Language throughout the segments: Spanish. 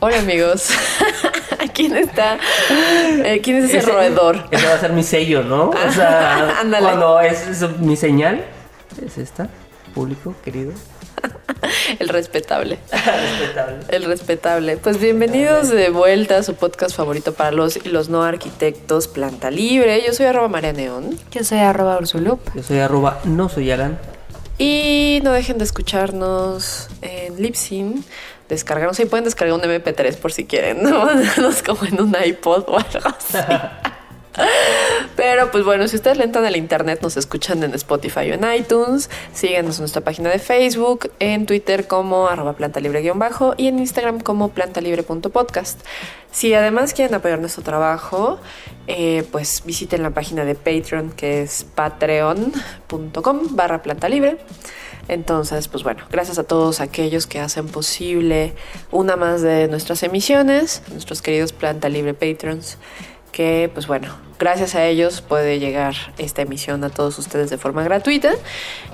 Hola amigos. ¿Quién está? Eh, ¿Quién es ese, roedor? Ese va a ser mi sello, ¿no? O sea, Ándale. cuando es, es mi señal, es esta, público querido. El respetable. Respetable. El respetable. Pues bienvenidos de vuelta a su podcast favorito para los y los no arquitectos, Planta Libre. Yo soy arroba María Neón. Yo soy arroba Ursulup. Yo soy arroba no soy Alan. Y no dejen de escucharnos en Lipsyn. Descargarnos. Y pueden descargar un MP3 por si quieren. No, como en un iPod o algo así. Pero pues bueno, si ustedes le entran al internet, nos escuchan en Spotify o en iTunes. Síganos en nuestra página de Facebook, en Twitter como arroba plantalibre-bajo y en Instagram como plantalibre.podcast. Si además quieren apoyar nuestro trabajo, eh, pues visiten la página de Patreon que es patreon.com barra plantalibre. Entonces, pues bueno, gracias a todos aquellos que hacen posible una más de nuestras emisiones, nuestros queridos Planta Libre Patrons, que pues bueno, gracias a ellos puede llegar esta emisión a todos ustedes de forma gratuita.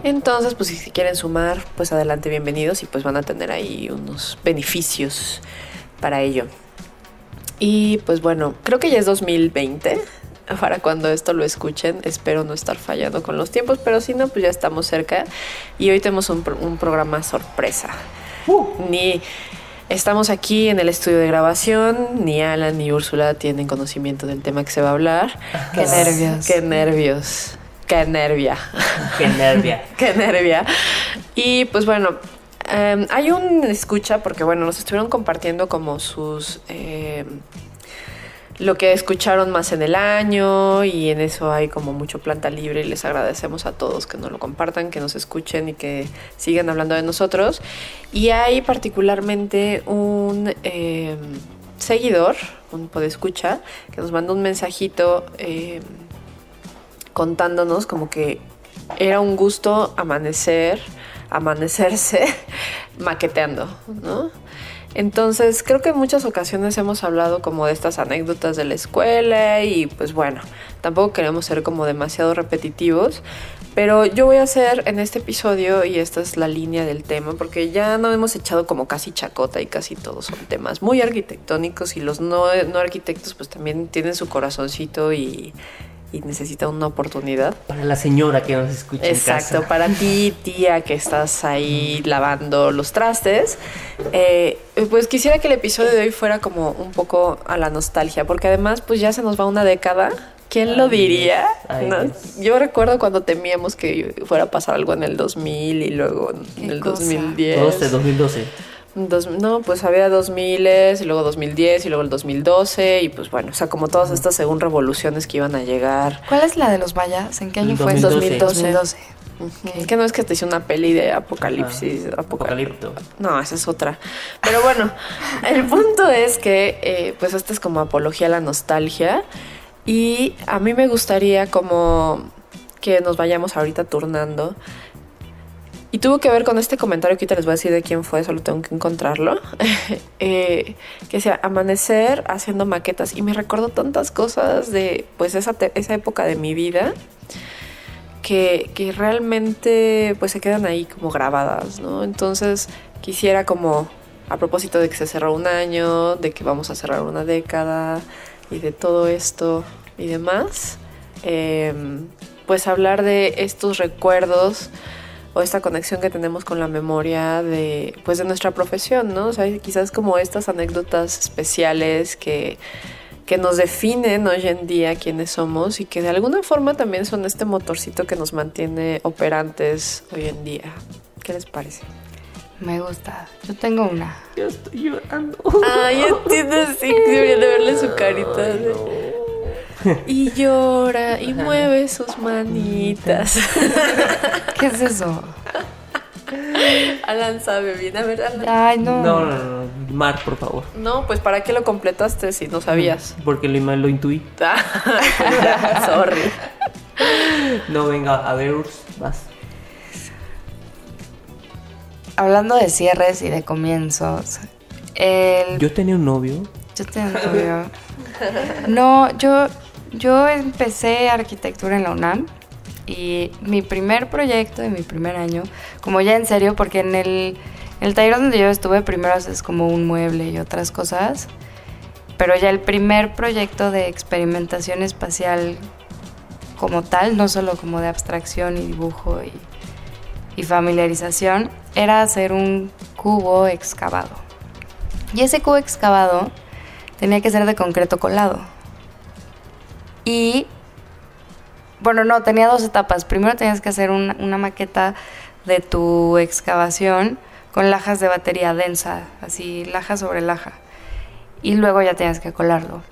Entonces, pues si quieren sumar, pues adelante, bienvenidos y pues van a tener ahí unos beneficios para ello. Y pues bueno, creo que ya es 2020 para cuando esto lo escuchen. Espero no estar fallando con los tiempos, pero si no, pues ya estamos cerca. Y hoy tenemos un, pro- un programa sorpresa. Ni estamos aquí en el estudio de grabación, ni Alan ni Úrsula tienen conocimiento del tema que se va a hablar. Qué nervios. Qué nervios. Qué nervia. Qué nervia. Qué nervia. Y pues bueno, eh, hay un escucha porque bueno, nos estuvieron compartiendo como sus... eh, lo que escucharon más en el año y en eso hay como mucho planta libre y les agradecemos a todos que nos lo compartan, que nos escuchen y que sigan hablando de nosotros. Y hay particularmente un eh, seguidor, un podescucha, que nos mandó un mensajito eh, contándonos como que era un gusto amanecer, amanecerse maqueteando, ¿no? Entonces, creo que en muchas ocasiones hemos hablado como de estas anécdotas de la escuela y pues bueno, tampoco queremos ser como demasiado repetitivos, pero yo voy a hacer en este episodio, y esta es la línea del tema, porque ya no hemos echado como casi chacota y casi todos son temas muy arquitectónicos y los no, no arquitectos pues también tienen su corazoncito y, y necesitan una oportunidad. Para la señora que nos escucha Exacto, en casa. para ti, tía, que estás ahí lavando los trastes, eh, pues quisiera que el episodio de hoy fuera como un poco a la nostalgia, porque además pues ya se nos va una década. ¿Quién lo diría? Ay, ¿no? Dios. Yo recuerdo cuando temíamos que fuera a pasar algo en el 2000 y luego en ¿Qué el cosa? 2010. 12, 2012. Dos- no, pues había 2000 y luego 2010 y luego el 2012 y pues bueno, o sea, como todas estas según revoluciones que iban a llegar. ¿Cuál es la de los mayas? ¿En qué año El fue? 2012. 2012. Ujú. Que no es que te hice una peli de apocalipsis, apocalipto. Apocalipto. No, esa es otra. Pero bueno, el punto es que, eh, pues, esta es como apología a la nostalgia. Y a mí me gustaría como que nos vayamos ahorita turnando. Y tuvo que ver con este comentario que ahorita les voy a decir de quién fue, solo tengo que encontrarlo. Eh, que decía, amanecer haciendo maquetas. Y me recordó tantas cosas de, pues, esa, esa época de mi vida que, que realmente pues se quedan ahí como grabadas, ¿no? Entonces quisiera como a propósito de que se cerró un año, de que vamos a cerrar una década y de todo esto y demás, eh, pues hablar de estos recuerdos o esta conexión que tenemos con la memoria de pues de nuestra profesión, ¿no? O sea, quizás como estas anécdotas especiales que que nos definen hoy en día quiénes somos y que de alguna forma también son este motorcito que nos mantiene operantes hoy en día. ¿Qué les parece? Me gusta. Yo tengo una. Yo estoy llorando. Ay, entiendo, sí, debería de verle su carita. Y llora y mueve sus manitas. ¿Qué es eso? Alan sabe bien. A ver, Alan. Ay, no. No, no, no, Mar, por favor. No, pues ¿para qué lo completaste si no sabías? Porque lo, lo intuí. Ya, Sorry. No, venga, a ver, Urs, vas. Hablando de cierres y de comienzos, el... Yo tenía un novio. Yo novio. No, yo, yo empecé arquitectura en la UNAM y mi primer proyecto de mi primer año, como ya en serio, porque en el, el taller donde yo estuve primero es como un mueble y otras cosas, pero ya el primer proyecto de experimentación espacial como tal, no solo como de abstracción y dibujo y, y familiarización, era hacer un cubo excavado. Y ese cubo excavado tenía que ser de concreto colado. Y, bueno, no, tenía dos etapas. Primero tenías que hacer una, maqueta de tu excavación con lajas de batería densa, así laja sobre laja. Y luego ya tenías que colarlo.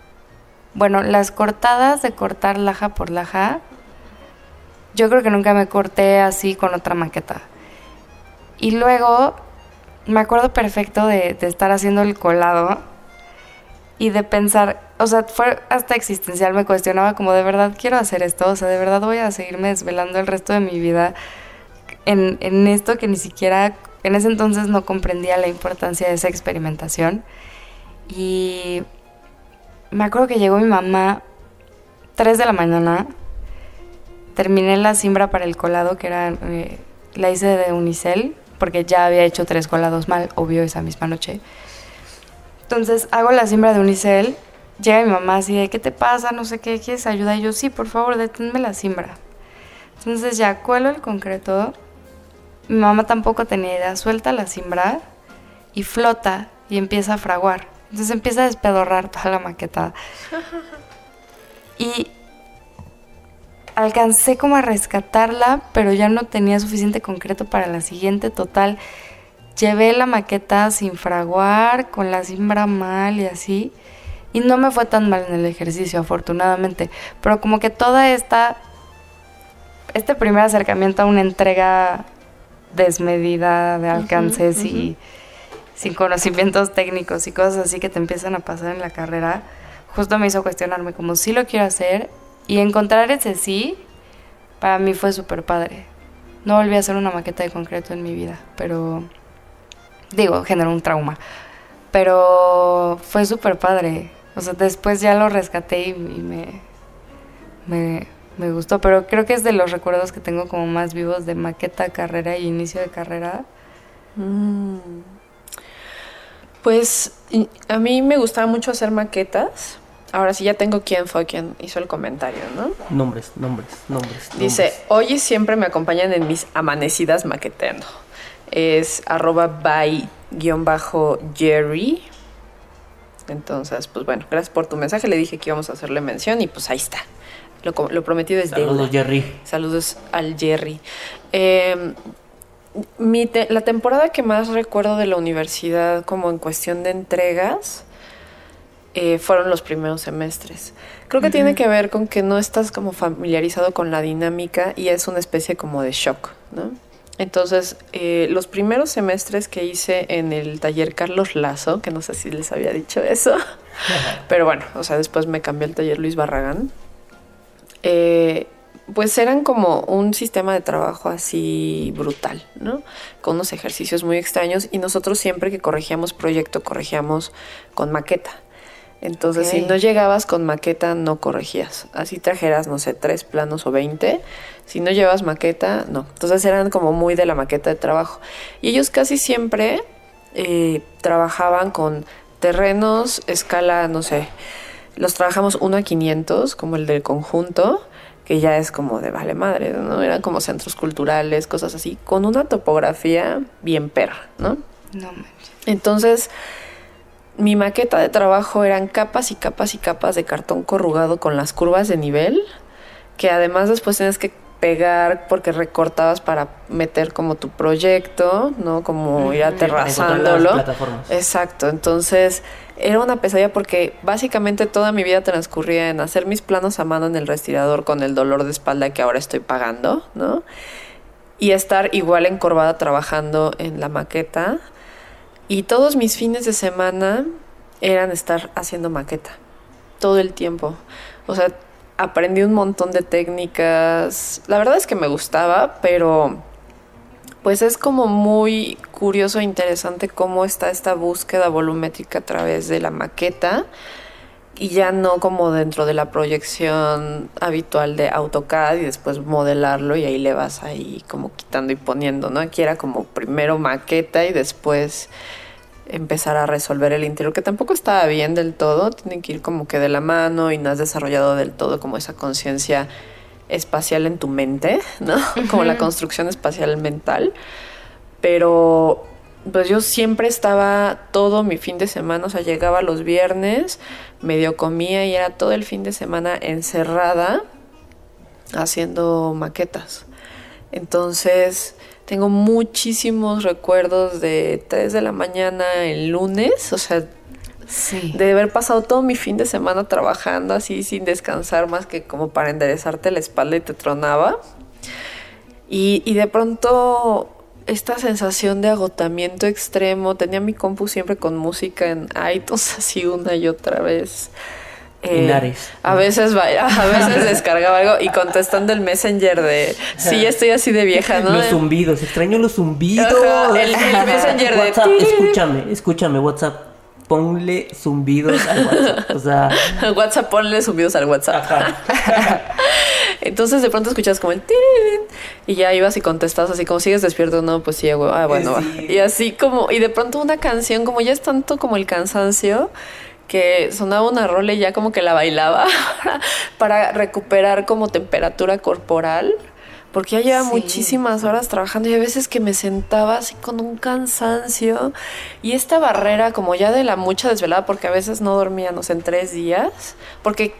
Bueno, las cortadas de cortar laja por laja, yo creo que nunca me corté así con otra maqueta. Y luego me acuerdo perfecto de estar haciendo el colado y de pensar, o sea, fue hasta existencial, me cuestionaba como de verdad quiero hacer esto, o sea, de verdad voy a seguirme desvelando el resto de mi vida en, en esto que ni siquiera en ese entonces no comprendía la importancia de esa experimentación. Y me acuerdo que llegó mi mamá 3 de la mañana, terminé la siembra para el colado, que era, eh, la hice de unicel, porque ya había hecho tres colados mal, obvio, esa misma noche. Entonces hago la siembra de unicel, llega mi mamá así de, ¿qué te pasa? No sé qué, ¿quieres ayuda? Y yo, sí, por favor, deténme la siembra. Entonces ya cuelo el concreto, mi mamá tampoco tenía idea, suelta la siembra y flota y empieza a fraguar. Entonces empieza a despedorrar toda la maqueta. Y alcancé como a rescatarla, pero ya no tenía suficiente concreto para la siguiente total. Llevé la maqueta sin fraguar, con la siembra mal y así. Y no me fue tan mal en el ejercicio, afortunadamente. Pero como que toda esta... Este primer acercamiento a una entrega desmedida de alcances y sin conocimientos técnicos y cosas así que te empiezan a pasar en la carrera, justo me hizo cuestionarme como si lo quiero hacer y encontrar ese sí, para mí fue súper padre. No volví a hacer una maqueta de concreto en mi vida, pero digo, generó un trauma. Pero fue súper padre. O sea, después ya lo rescaté y, y me, me, me gustó. Pero creo que es de los recuerdos que tengo como más vivos de maqueta, carrera y inicio de carrera. Mm. Pues y- a mí me gustaba mucho hacer maquetas. Ahora sí ya tengo quién fue quien hizo el comentario, ¿no? Nombres, nombres, nombres. Dice, nombres. hoy y siempre me acompañan en mis amanecidas maqueteando. Es arroba by guion bajo Jerry. Entonces, pues bueno, gracias por tu mensaje. Le dije que íbamos a hacerle mención y pues ahí está. Lo, prometido es Saludos, deuda. Jerry. Saludos al Jerry. Eh, mi te- la temporada que más recuerdo de la universidad como en cuestión de entregas eh, fueron los primeros semestres. Creo que tiene que ver con que no estás como familiarizado con la dinámica y es una especie como de shock, ¿no? Entonces, eh, los primeros semestres que hice en el taller Carlos Lazo, que no sé si les había dicho eso, pero bueno, o sea, después me cambié al taller Luis Barragán, eh, pues eran como un sistema de trabajo así brutal, ¿no? Con unos ejercicios muy extraños y nosotros siempre que corregíamos proyecto, corregíamos con maqueta. Entonces, si no llegabas con maqueta, no corregías. Así trajeras, no sé, tres planos o veinte. Si no llevas maqueta, no. Entonces eran como muy de la maqueta de trabajo. Y ellos casi siempre eh, trabajaban con terrenos, escala, no sé, los trabajamos 1 a 500, como el del conjunto, que ya es como de vale madre, ¿no? Eran como centros culturales, cosas así, con una topografía bien perra, ¿no? No manches. Entonces, mi maqueta de trabajo eran capas y capas y capas de cartón corrugado con las curvas de nivel, que además después tienes que pegar porque recortabas para meter como tu proyecto, ¿no? Como ir las aterrazándolo. Exacto, entonces era una pesadilla porque básicamente toda mi vida transcurría en hacer mis planos a mano en el respirador con el dolor de espalda que ahora estoy pagando, ¿no? y estar igual encorvada trabajando en la maqueta. Y todos mis fines de semana eran estar haciendo maqueta, todo el tiempo. O sea, aprendí un montón de técnicas. La verdad es que me gustaba, pero pues es como muy curioso e interesante cómo está esta búsqueda volumétrica a través de la maqueta y ya no como dentro de la proyección habitual de AutoCAD y después modelarlo y ahí le vas ahí como quitando y poniendo, ¿no? Aquí era como primero maqueta y después empezar a resolver el interior, que tampoco estaba bien del todo, tienen que ir como que de la mano y no has desarrollado del todo como esa conciencia espacial en tu mente, ¿no? Como la construcción espacial mental. Pero pues yo siempre estaba todo mi fin de semana, o sea, llegaba los viernes, medio comía y era todo el fin de semana encerrada haciendo maquetas. Entonces, tengo muchísimos recuerdos de 3 de la mañana el lunes, o sea, de haber pasado todo mi fin de semana trabajando así sin descansar más que como para enderezarte la espalda y te tronaba. Y, y de pronto esta sensación de agotamiento extremo, tenía mi compu siempre con música en iTunes así una y otra vez. Eh, a veces a veces descargaba algo y contestando el messenger de sí, estoy así de vieja, ¿no? Los zumbidos, extraño los zumbidos. el, messenger de escúchame, escúchame, WhatsApp ponle zumbidos al WhatsApp. O sea. WhatsApp, ponle zumbidos al WhatsApp. Entonces de pronto escuchas como el y ya ibas y contestas así como sigues despierto, no, pues sí, ah, bueno, Y así como, y de pronto una canción, como ya es tanto como el cansancio, que sonaba una rola y ya como que la bailaba para recuperar como temperatura corporal porque ya lleva muchísimas horas trabajando y a veces que me sentaba así con un cansancio y esta barrera como ya de la mucha desvelada, porque a veces no dormíamos en tres días, porque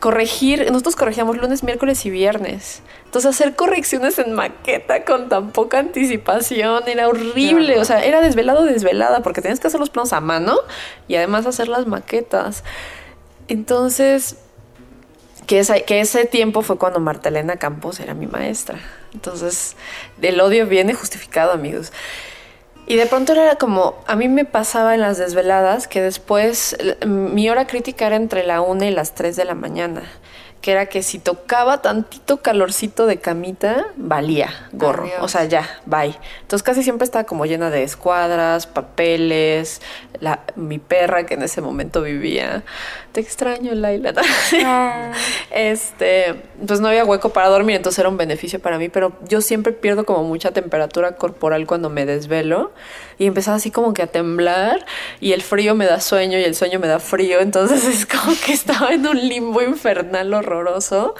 corregir, nosotros corregíamos lunes, miércoles y viernes. Entonces hacer correcciones en maqueta con tan poca anticipación era horrible, o sea, era desvelado, desvelada, porque tenías que hacer los planos a mano y además hacer las maquetas. Entonces, que, que ese tiempo fue cuando Marta Elena Campos era mi maestra. Entonces, el odio viene justificado, amigos. Y de pronto era como, a mí me pasaba en las desveladas que después mi hora crítica era entre la una y las 3 de la mañana que era que si tocaba tantito calorcito de camita, valía gorro. O sea, ya, bye. Entonces casi siempre estaba como llena de escuadras, papeles, la, mi perra que en ese momento vivía. Te extraño, Laila. Ah. Este, pues no había hueco para dormir, entonces era un beneficio para mí, pero yo siempre pierdo como mucha temperatura corporal cuando me desvelo y empezaba así como que a temblar y el frío me da sueño y el sueño me da frío, entonces es como que estaba en un limbo infernal horroroso.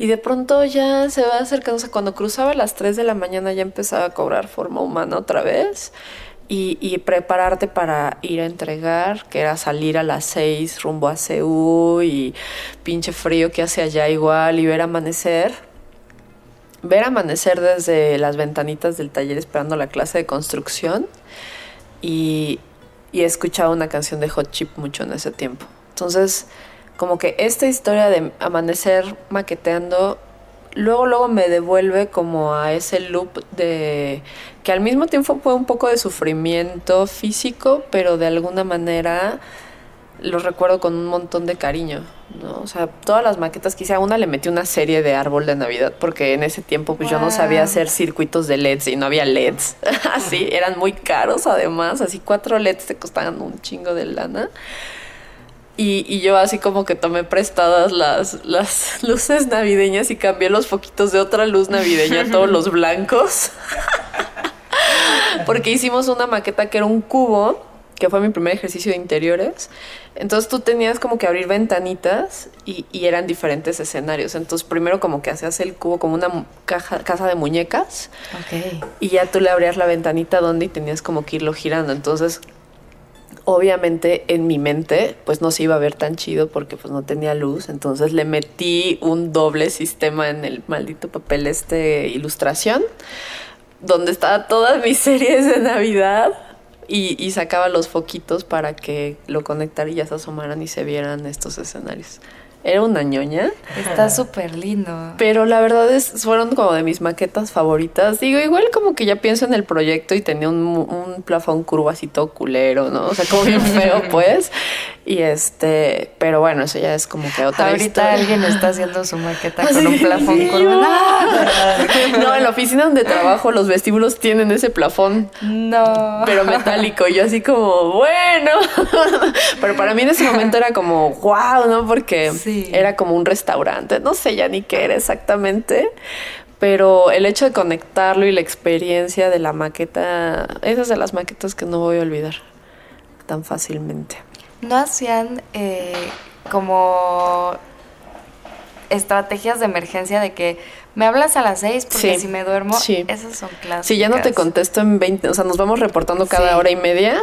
Y de pronto ya se va acercando, o sea, cuando cruzaba las 3 de la mañana ya empezaba a cobrar forma humana otra vez. Y, prepararte para ir a entregar, que era salir a las 6 rumbo a Ceú y pinche frío que hace allá igual y ver amanecer ver amanecer desde las ventanitas del taller esperando la clase de construcción y, y he escuchado una canción de Hot Chip mucho en ese tiempo. Entonces, como que esta historia de amanecer maqueteando, luego, luego me devuelve como a ese loop de que al mismo tiempo fue un poco de sufrimiento físico, pero de alguna manera lo recuerdo con un montón de cariño. ¿no? O sea, todas las maquetas que hice, a una le metí una serie de árbol de Navidad, porque en ese tiempo pues yo no sabía hacer circuitos de LEDs y no había LEDs. así, eran muy caros además, así cuatro LEDs te costaban un chingo de lana. Y, y, yo así como que tomé prestadas las, las luces navideñas y cambié los foquitos de otra luz navideña, todos los blancos. porque hicimos una maqueta que era un cubo que fue mi primer ejercicio de interiores. Entonces tú tenías como que abrir ventanitas y, eran diferentes escenarios. Entonces primero como que hacías el cubo como una caja, casa de muñecas. Y ya tú le abrías la ventanita donde y tenías como que irlo girando. Entonces obviamente en mi mente pues no se iba a ver tan chido porque pues no tenía luz. Entonces le metí un doble sistema en el maldito papel este ilustración donde estaban todas mis series de Navidad y, sacaba los foquitos para que lo conectara y ya se asomaran y se vieran estos escenarios. Era una ñoña. Está súper lindo. Pero la verdad es, fueron como de mis maquetas favoritas. Digo, igual como que ya pienso en el proyecto y tenía un, un plafón curvo así todo culero, ¿no? O sea, como bien feo, pues. Y este, pero bueno, eso ya es como que otra Ahorita historia. alguien está haciendo su maqueta con un plafón sí, curvo. ¡No! No, en la oficina donde trabajo los vestíbulos tienen ese plafón, No. pero metálico. Y yo así como, bueno. Pero para mí en ese momento era como, wow, ¿no? Porque Sí. Era como un restaurante. No sé ya ni qué era exactamente. Pero el hecho de conectarlo y la experiencia de la maqueta, esas de las maquetas que no voy a olvidar tan fácilmente. ¿No hacían eh, como estrategias de emergencia de que me hablas a las seis porque Sí, si me duermo? sí. Esas son clásicas. Si ya no te contesto en 20, o sea, nos vamos reportando cada Sí. hora y media,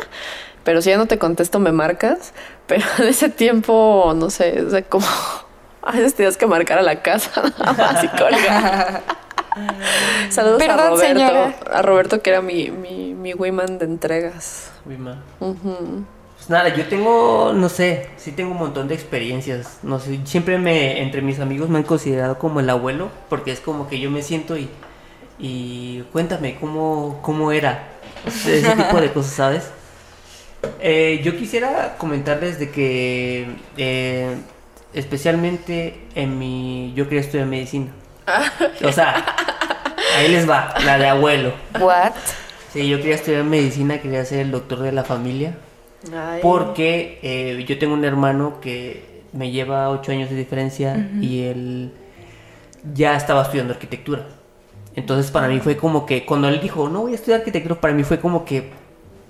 pero si ya no te contesto me marcas, pero en ese tiempo, no sé, o sea, como a veces tenías que marcar a la casa, nada más y colgar. Saludos a Roberto, señora. a Roberto que era mi, mi, mi Wiman de entregas. Ujú. Pues nada, yo tengo, no sé, sí tengo un montón de experiencias. No sé, siempre me, entre mis amigos me han considerado como el abuelo, porque es como que yo me siento y, y cuéntame cómo, cómo era. Ese tipo de cosas, ¿sabes? Eh, yo quisiera comentarles de que, eh, especialmente en mi, yo quería estudiar medicina. O sea, ahí les va, la de abuelo. ¿What? Sí, yo quería estudiar medicina, quería ser el doctor de la familia. Ay. Porque eh, yo tengo un hermano que me lleva ocho años de diferencia y él ya estaba estudiando arquitectura. Entonces para mí fue como que cuando él dijo, no voy a estudiar arquitectura, para mí fue como que,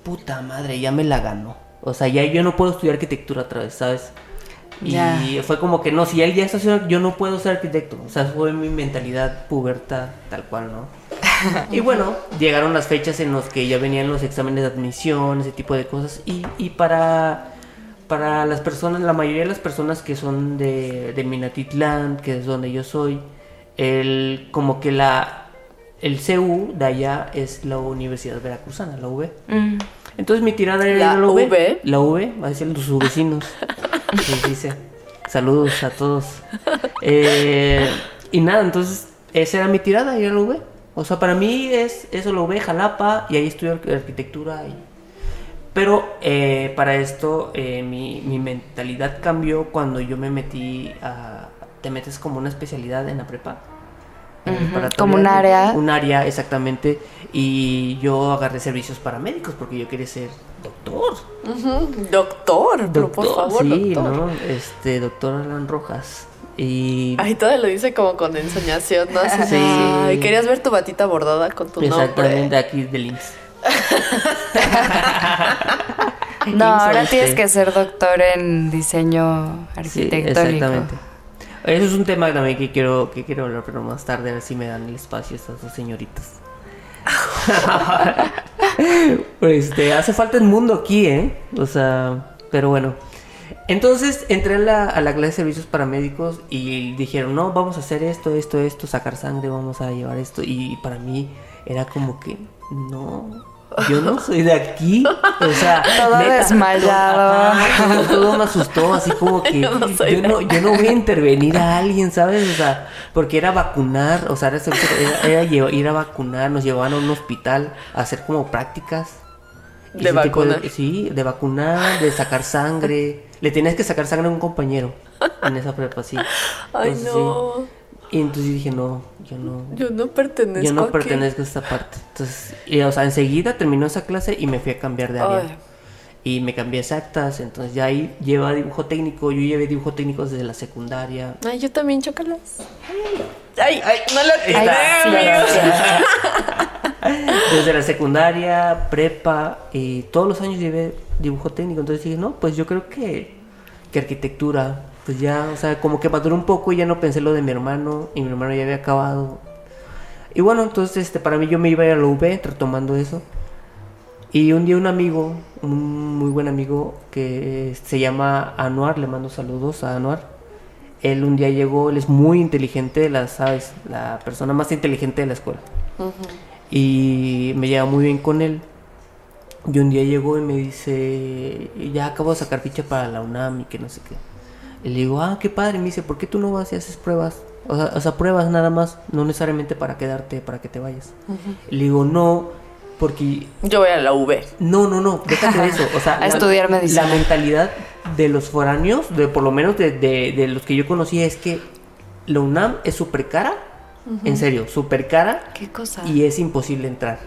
puta madre, ya me la ganó. O sea, ya yo no puedo estudiar arquitectura otra vez, ¿sabes? Y Ya. fue como que no, si él ya está haciendo, yo no puedo ser arquitecto. O sea, fue mi mentalidad puberta tal cual, ¿no? y bueno, llegaron las fechas en las que ya venían los exámenes de admisión, ese tipo de cosas. Y, y para, para las personas, la mayoría de las personas que son de, de Minatitlán, que es donde yo soy, el, como que la, el CU de allá es la Universidad Veracruzana, la UV. Mm. Entonces mi tirada era ¿La la UV. V? La V, va a decir sus vecinos. Les dice. Saludos a todos. Eh, y nada, entonces esa era mi tirada, ir a la UV. O sea, para mí es eso, la UV, Jalapa, y ahí estudio arqu- arquitectura. y- Pero eh, para esto eh, mi, mi mentalidad cambió cuando yo me metí a... Te metes como una especialidad en la prepa. Preparatoria, como un área. Un área, exactamente. Y yo agarré servicios paramédicos porque yo quería ser doctor. Ujú. Doctor, pero por favor, sí, doctor. ¿no? Este, doctor Alan Rojas. Y Ay, todo lo dice como con ensoñación, ¿no? Sí. Ay, querías ver tu batita bordada con tu exactamente nombre. aquí de links. No, ahora tienes que ser doctor en diseño Sí, arquitectónico. exactamente. Eso es un tema también que quiero, que quiero hablar, pero más tarde a ver si me dan el espacio estas dos señoritas. este, hace falta el mundo aquí, ¿eh? O sea, pero bueno. Entonces entré a la, a la clase de servicios paramédicos y dijeron, no, vamos a hacer esto, esto, esto, sacar sangre, vamos a llevar esto. Y para mí era como que, no, yo no soy de aquí. O sea, Todo desmayado. ajá, todo, me asustó, así como que Yo no yo no, yo no voy a intervenir a alguien, ¿sabes? O sea, porque era vacunar, o sea, era, era- era llevar- ir a vacunar, nos llevaban a un hospital a hacer como prácticas. De vacunar. sí, de vacunar, de sacar sangre. Le tenías que sacar sangre a un compañero en esa prepa, sí. Ay, Entonces, sí. Y entonces dije, no, yo no. Yo no pertenezco Yo no pertenezco a esta parte. Entonces, y, o sea, enseguida terminó esa clase y me fui a cambiar de área. Ay. Y me cambié exactas, entonces ya ahí lleva dibujo técnico. Yo llevé dibujo técnico desde la secundaria. Ay, yo también, chócalas. Ay, ay, no lo. Desde la secundaria, prepa, y todos los años llevé dibujo técnico. Entonces dije, no, pues yo creo que, que arquitectura, pues ya, o sea, como que maduró un poco y ya no pensé lo de mi hermano, y mi hermano ya había acabado. Y bueno, entonces este, para mí yo me iba a ir a la UB, retomando eso. Y un día un amigo, un muy buen amigo, que se llama Anuar, le mando saludos a Anuar. Él un día llegó, él es muy inteligente, la, sabes, la persona más inteligente de la escuela y me lleva muy bien con él. Y un día llegó y me dice, ya acabo de sacar ficha para la UNAM y que no sé qué. Y le digo, ah, qué padre. Y me dice, ¿por qué tú no vas y haces pruebas? O sea, o sea, pruebas nada más, no necesariamente para quedarte, para que te vayas. Le digo, no, porque Yo voy a la V. no, no, no, déjate de eso. O sea, A estudiar medicina. La mentalidad de los foráneos, de por lo menos de, de- de los que yo conocía, es que la UNAM es súper cara. En serio, súper cara. ¿Qué cosa? Y es imposible entrar.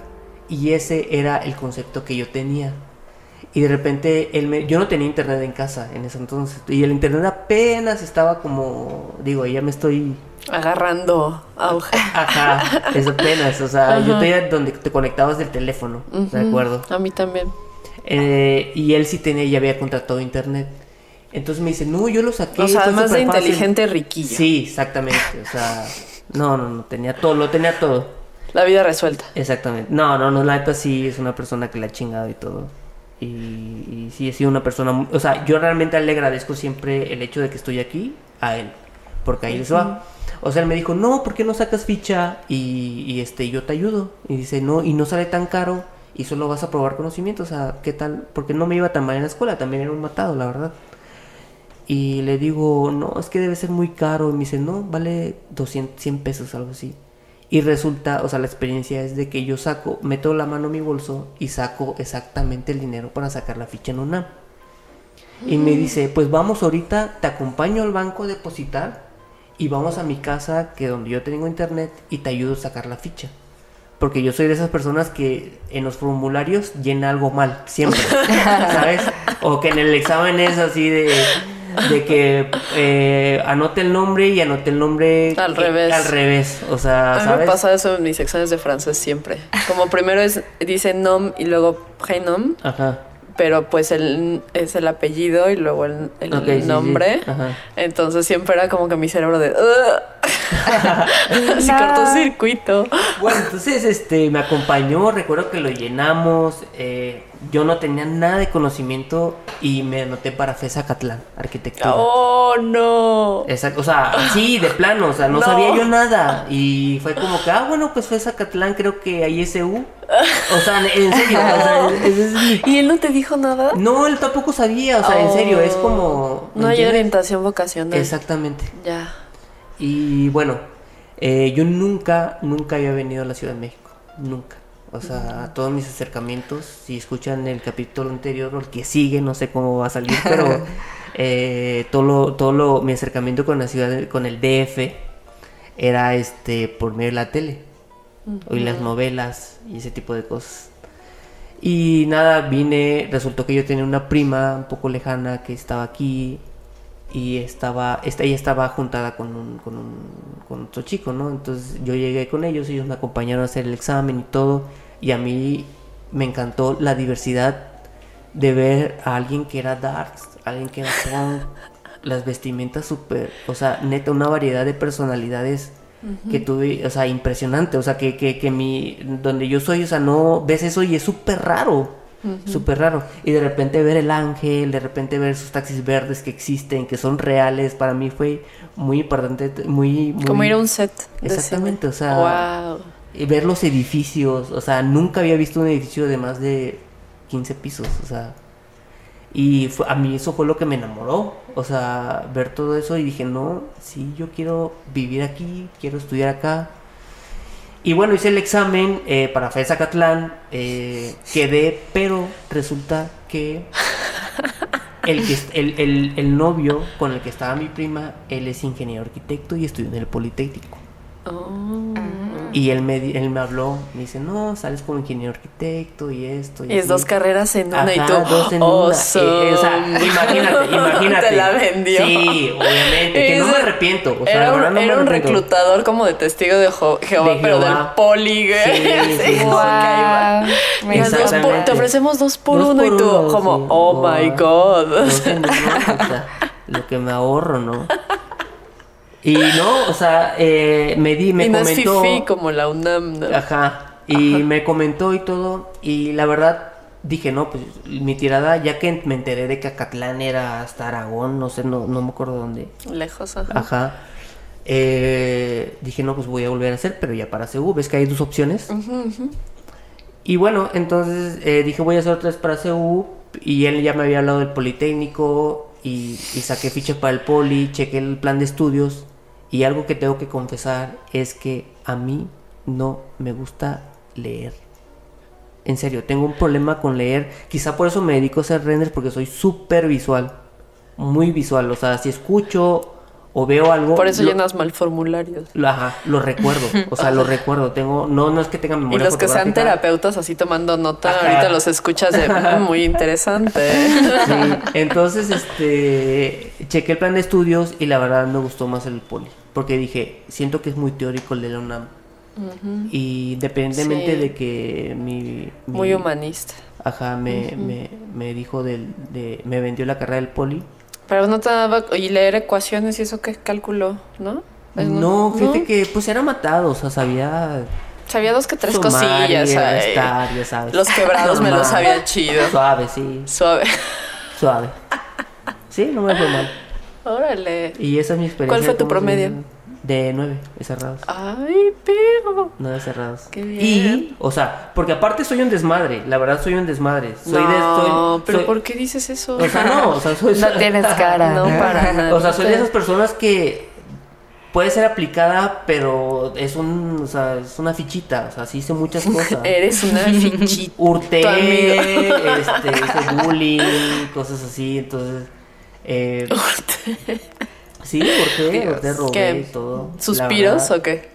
Y ese era el concepto que yo tenía. Y de repente, él me- yo no tenía internet en casa en ese entonces. Y el internet apenas estaba como, digo, ya me estoy Agarrando auge. Ajá, es apenas, o sea, yo tenía donde te conectabas del teléfono, de acuerdo. A mí también. Eh, y él sí tenía, ya había contratado internet. Entonces me dice, no, yo lo saqué. O sea, además de superfácil". inteligente, riquillo. Sí, exactamente, o sea, no, no, no, tenía todo, lo tenía todo. La vida resuelta. Exactamente. No, no, no, la neta sí es una persona que la ha chingado y todo. Y, y sí, he sido una persona, o sea, yo realmente le agradezco siempre el hecho de que estoy aquí a él, porque ahí les va. O sea, él me dijo, no, ¿por qué no sacas ficha? Y, y, este, yo te ayudo. Y dice, no, y no sale tan caro y solo vas a probar conocimiento. O sea, ¿qué tal? Porque no me iba tan mal en la escuela, también era un matado, la verdad. Y le digo, no, es que debe ser muy caro. Y me dice, no, vale 200, 100 pesos, algo así. Y resulta, o sea, la experiencia es de que yo saco, meto la mano en mi bolso y saco exactamente el dinero para sacar la ficha en UNAM. Y me dice, pues vamos ahorita, te acompaño al banco a depositar y vamos a mi casa, que donde yo tengo internet, y te ayudo a sacar la ficha. Porque yo soy de esas personas que en los formularios llena algo mal, siempre, ¿sabes? O que en el examen es así de, de que eh, anote el nombre y anote el nombre Al que- revés. Al revés, o sea, A mí ¿sabes? me pasa eso en mis exámenes de francés siempre. Como primero es dice nom y luego prénom, Ajá. pero pues el, es el apellido y luego el, el Ok, sí, sí. nombre. Ajá. Entonces siempre era como que mi cerebro de... Así No. cortocircuito. Bueno, entonces este me acompañó, recuerdo que lo llenamos, eh, yo no tenía nada de conocimiento y me anoté para FESA Catlán, arquitectura. Oh, no. Exacto, o sea, sí, de plano, o sea, no, No. sabía yo nada. Y fue como que, ah, bueno, pues fue Zacatlán, creo que hay SU. O sea, en serio, o sea, ese es mi- ¿Y él no te dijo nada? No, él tampoco sabía, o sea, en serio, es como... Oh, No hay ¿entiendes? orientación vocacional. Exactamente. Ya. Y bueno, eh, yo nunca, nunca había venido a la Ciudad de México, nunca. O sea, todos mis acercamientos, si escuchan el capítulo anterior o el que sigue, no sé cómo va a salir, pero eh, todo lo, todo lo, mi acercamiento con la ciudad, con el DF, era este por medio de la tele, y las novelas y ese tipo de cosas. Y nada, vine, resultó que yo tenía una prima un poco lejana que estaba aquí y estaba, esta, ella estaba juntada con, un, con, un, con otro chico, ¿no? Entonces yo llegué con ellos, ellos me acompañaron a hacer el examen y todo, y a mí me encantó la diversidad de ver a alguien que era darks, alguien que era punk, las vestimentas súper, o sea, neta, una variedad de personalidades que tuve, o sea, impresionante, o sea, que, que, que mi, donde yo soy, o sea, no ves eso y es súper raro, súper raro. Y de repente ver el ángel, de repente ver esos taxis verdes que existen, que son reales, para mí fue muy importante, muy... muy Como ir a un set. Exactamente, o sea, Wow. y ver los edificios, o sea, nunca había visto un edificio de más de 15 pisos, o sea, y fue- a mí eso fue lo que me enamoró, o sea, ver todo eso y dije, no, sí, yo quiero vivir aquí, quiero estudiar acá. Y bueno, hice el examen eh, para FES Zacatlán, eh, quedé, pero resulta que el, que el- el novio con el que estaba mi prima, él es ingeniero arquitecto y estudió en el Politécnico. Oh. Y él me, di- él me habló, me dice, no, sales como ingeniero arquitecto y esto. Y, Y es así". dos carreras en una y Ajá, tú. dos en oh, una. Eh, eh, o sea, imagínate, imagínate. Te la vendió. Sí, obviamente, que no me arrepiento. O sea, era un, verdad no me era un arrepiento. reclutador como de testigo de Jehová, De pero Jehová. del poli, güey. Sí, me Las dos por- te ofrecemos dos por Dos uno y tú, uno, como, sí. oh my god. Dos en uno, o sea, lo que me ahorro, ¿no? Y no, o sea, eh, me di, me y no es comentó. como la UNAM, ¿no? Ajá. Y me comentó y todo. Y la verdad dije, no, pues mi tirada, ya que me enteré de que Acatlán era hasta Aragón, no sé, no, no me acuerdo dónde. Lejos, ajá. Ajá. Eh, dije, no, pues voy a volver a hacer, pero ya para CU, ves que hay dos opciones. Y bueno, entonces eh, dije, voy a hacer otra vez para CU. Y él ya me había hablado del Politécnico. Y, saqué ficha para el poli, chequé el plan de estudios y algo que tengo que confesar es que a mí no me gusta leer. En serio, tengo un problema con leer. Quizá por eso me dedico a hacer renders porque soy súper visual. Muy visual. O sea, si escucho o veo algo... Por eso lo- llenas mal formularios. lo- Ajá, lo recuerdo. O sea, lo recuerdo. Tengo... No, no es que tenga Y memoria los que sean terapeutas así tomando nota, Ajá. ahorita los escuchas de "Mm, muy interesante. Sí, entonces, este, chequé el plan de estudios y la verdad me gustó más el poli, porque dije, siento que es muy teórico el de la UNAM. Y independientemente Sí. de que mi, mi- Muy humanista. Ajá, me, me, me dijo del, de, me vendió la carrera del poli. Pero no te daba. Y leer ecuaciones y eso qué cálculo, ¿no? Pues No, fíjate que pues era matado, o sea, sabía Sabía dos que tres sumar cosillas. ya sabes. Los quebrados me los sabía chido. Suave, sí, Suave. suave. Sí, no me fue mal. Órale. Y esa es mi experiencia. ¿Cuál fue tu promedio? De nueve, cerrados. Ay, pero. Nueve cerrados. Qué bien. Y, o sea, porque aparte soy un desmadre, la verdad soy un desmadre. Soy no, de. Soy, pero soy- ¿por qué dices eso? O sea, no, o sea, soy. No tienes cara. No, para nada. O sea, soy de esas personas que puede ser aplicada, pero es un, o sea, es una fichita, o sea, sí hice muchas cosas. Eres una fichita. Hurté, este, hice bullying, cosas así, entonces. Eh, sí, hurté, Dios, hurté, robé ¿qué? y todo. ¿Suspiros o qué?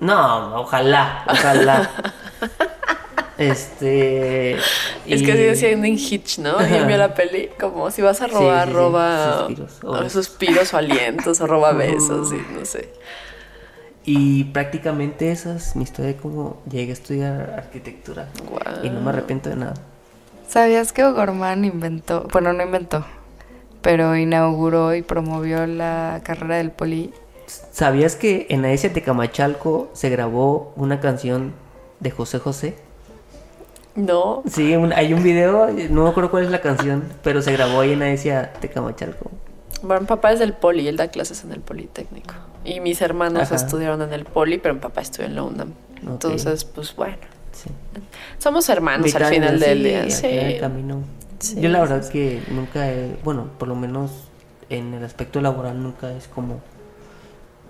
No, ojalá, ojalá. este. Es que así decían en Hitch, ¿no? ¿Alguien vio la peli? Como si vas a robar, sí, sí. roba Suspiros, o o besos. suspiros o alientos o roba besos, y no sé. Y prácticamente esa es mi historia de cómo llegué a estudiar arquitectura. Guau. Y no me arrepiento de nada. ¿Sabías que O'Gorman inventó, bueno, no inventó, pero inauguró y promovió la carrera del poli? ¿Sabías que en Aesia Tecamachalco se grabó una canción de José José? No. Sí, un- hay un video, no me acuerdo cuál es la canción, pero se grabó ahí en Aesia Tecamachalco. Bueno, mi papá es del poli, él da clases en el Politécnico. Y mis hermanos Ajá. estudiaron en el poli, pero mi papá estudió en la UNAM. Entonces, pues bueno, Sí. somos hermanos al final sí, del día. Sí. camino. Sí, Yo la verdad que nunca he, bueno, por lo menos en el aspecto laboral nunca es como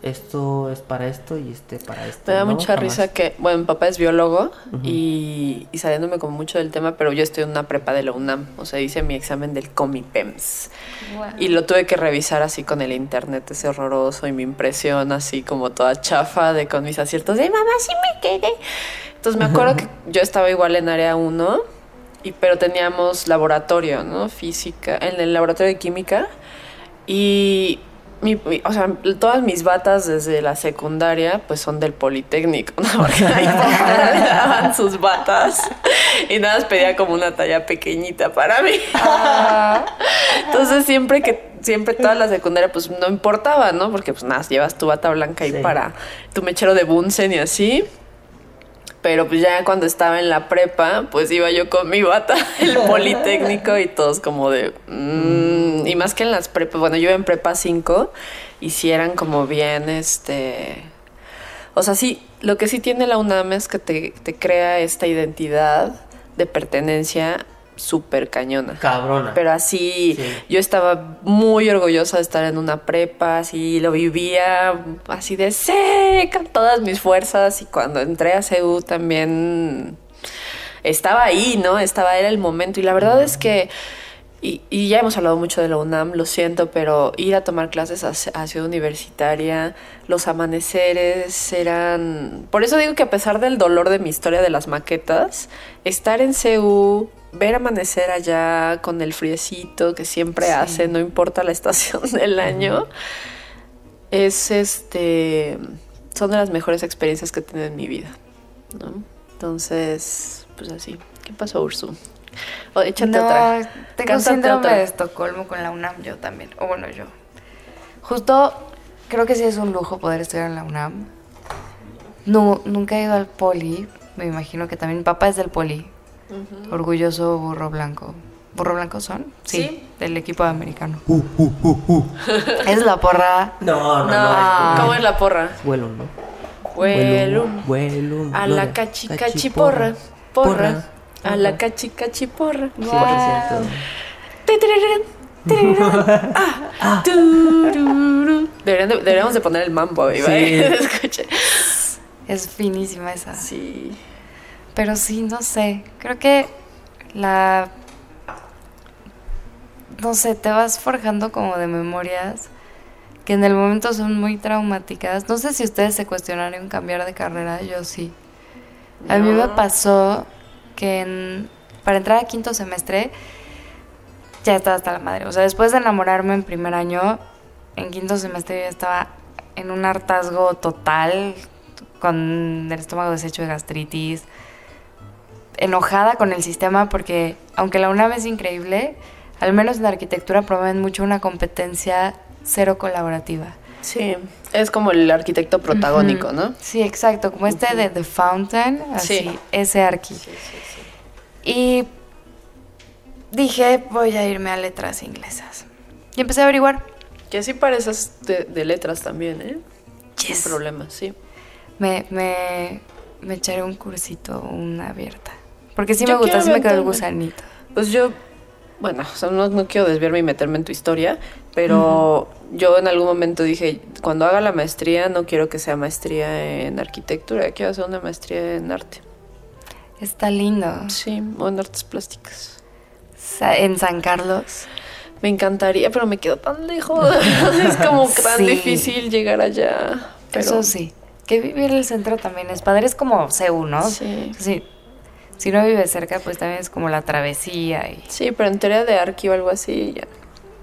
esto es para esto y este para esto. Me da ¿no? mucha Jamás. risa que, bueno, mi papá es biólogo y, y saliéndome como mucho del tema, pero yo estoy en una prepa de la UNAM, o sea, hice mi examen del COMIPEMS y lo tuve que revisar así con el internet, ese horroroso y mi impresión así como toda chafa de con mis aciertos de mamá, sí me quedé. Entonces me acuerdo que yo estaba igual en área 1, y, pero teníamos laboratorio, ¿no? Física, en el laboratorio de química y mi, o sea, todas mis batas desde la secundaria pues son del Politécnico, ¿no? Porque ahí papá le daban sus batas y nada más pedía como una talla pequeñita para mí. Entonces siempre que, siempre toda la secundaria pues no importaba, ¿no? Porque pues nada, llevas tu bata blanca ahí Sí. para tu mechero de Bunsen y así. Pero pues ya cuando estaba en la prepa, pues iba yo con mi bata, el politécnico y todos como de... mm, y más que en las prepas, bueno, yo iba en prepa 5 y como bien, este... O sea, sí, lo que sí tiene la UNAM es que te, te crea esta identidad de pertenencia súper cañona. Cabrona. Pero así, Sí. yo estaba muy orgullosa de estar en una prepa, así lo vivía así de sí, con todas mis fuerzas. Y cuando entré a CEU también estaba ahí, ¿no? Estaba, era el momento. Y la verdad es que, y, y ya hemos hablado mucho de la UNAM, lo siento, pero ir a tomar clases a, a Ciudad Universitaria, los amaneceres eran... Por eso digo que a pesar del dolor de mi historia de las maquetas, estar en CEU, ver amanecer allá con el friecito que siempre hace, no importa la estación del año, es este... Son de las mejores experiencias que he tenido en mi vida, ¿no? Entonces, pues así. ¿Qué pasó, Ursu? O, échate no, otra. tengo Cántate síndrome otra. de Estocolmo con la UNAM, yo también. O bueno, yo. Justo, creo que sí es un lujo poder estudiar en la UNAM. No, nunca he ido al poli. Me imagino que también mi papá es del poli. Orgulloso burro blanco. ¿Burro blanco son? Sí. Del equipo americano. es la porra. No, no, no. No, ¿cómo es la porra? Vuelo, ¿no? Vuelo. Vuelo. A la cachi cachi porra. Porra. A la cachi cachi porra. 100%. Ah, tururú. Deberían de- deberíamos de poner el mambo ahí. Sí. Escuche. Es finísima esa. Sí. Pero sí, no sé. Creo que la. No sé, te vas forjando como de memorias que en el momento son muy traumáticas. No sé si ustedes se cuestionaron cambiar de carrera, yo sí. A mí me pasó que en- para entrar a quinto semestre ya estaba hasta la madre. O sea, después de enamorarme en primer año, en quinto semestre ya estaba en un hartazgo total, con el estómago deshecho de gastritis, enojada con el sistema porque aunque la UNAM es increíble, al menos en la arquitectura promueven mucho una competencia cero colaborativa. Sí. Es como el arquitecto protagónico. ¿no? Sí, exacto, como este de The Fountain, así, Sí. ese arqui. Y dije, voy a irme a letras inglesas. Y empecé a averiguar. Que sí pareces de, de letras también, ¿eh? Yes. Sin problema, sí. Me, me, me echaré un cursito, una abierta. Porque sí Yo me gusta, sí me quedó el gusanito. Pues yo, bueno, o sea, no, no quiero desviarme y meterme en tu historia, pero yo en algún momento dije, cuando haga la maestría, no quiero que sea maestría en arquitectura, quiero hacer una maestría en arte. Está lindo. Sí, o en artes plásticas. Sa- En San Carlos. Me encantaría, pero me quedo tan lejos. es como tan Sí. difícil llegar allá. Pero, Eso sí. Que vivir en el centro también es padre. Es como CEU, ¿no? Sí. Sí. Si no vives cerca, pues también es como la travesía y... Sí, pero en teoría de arqui o algo así, ya.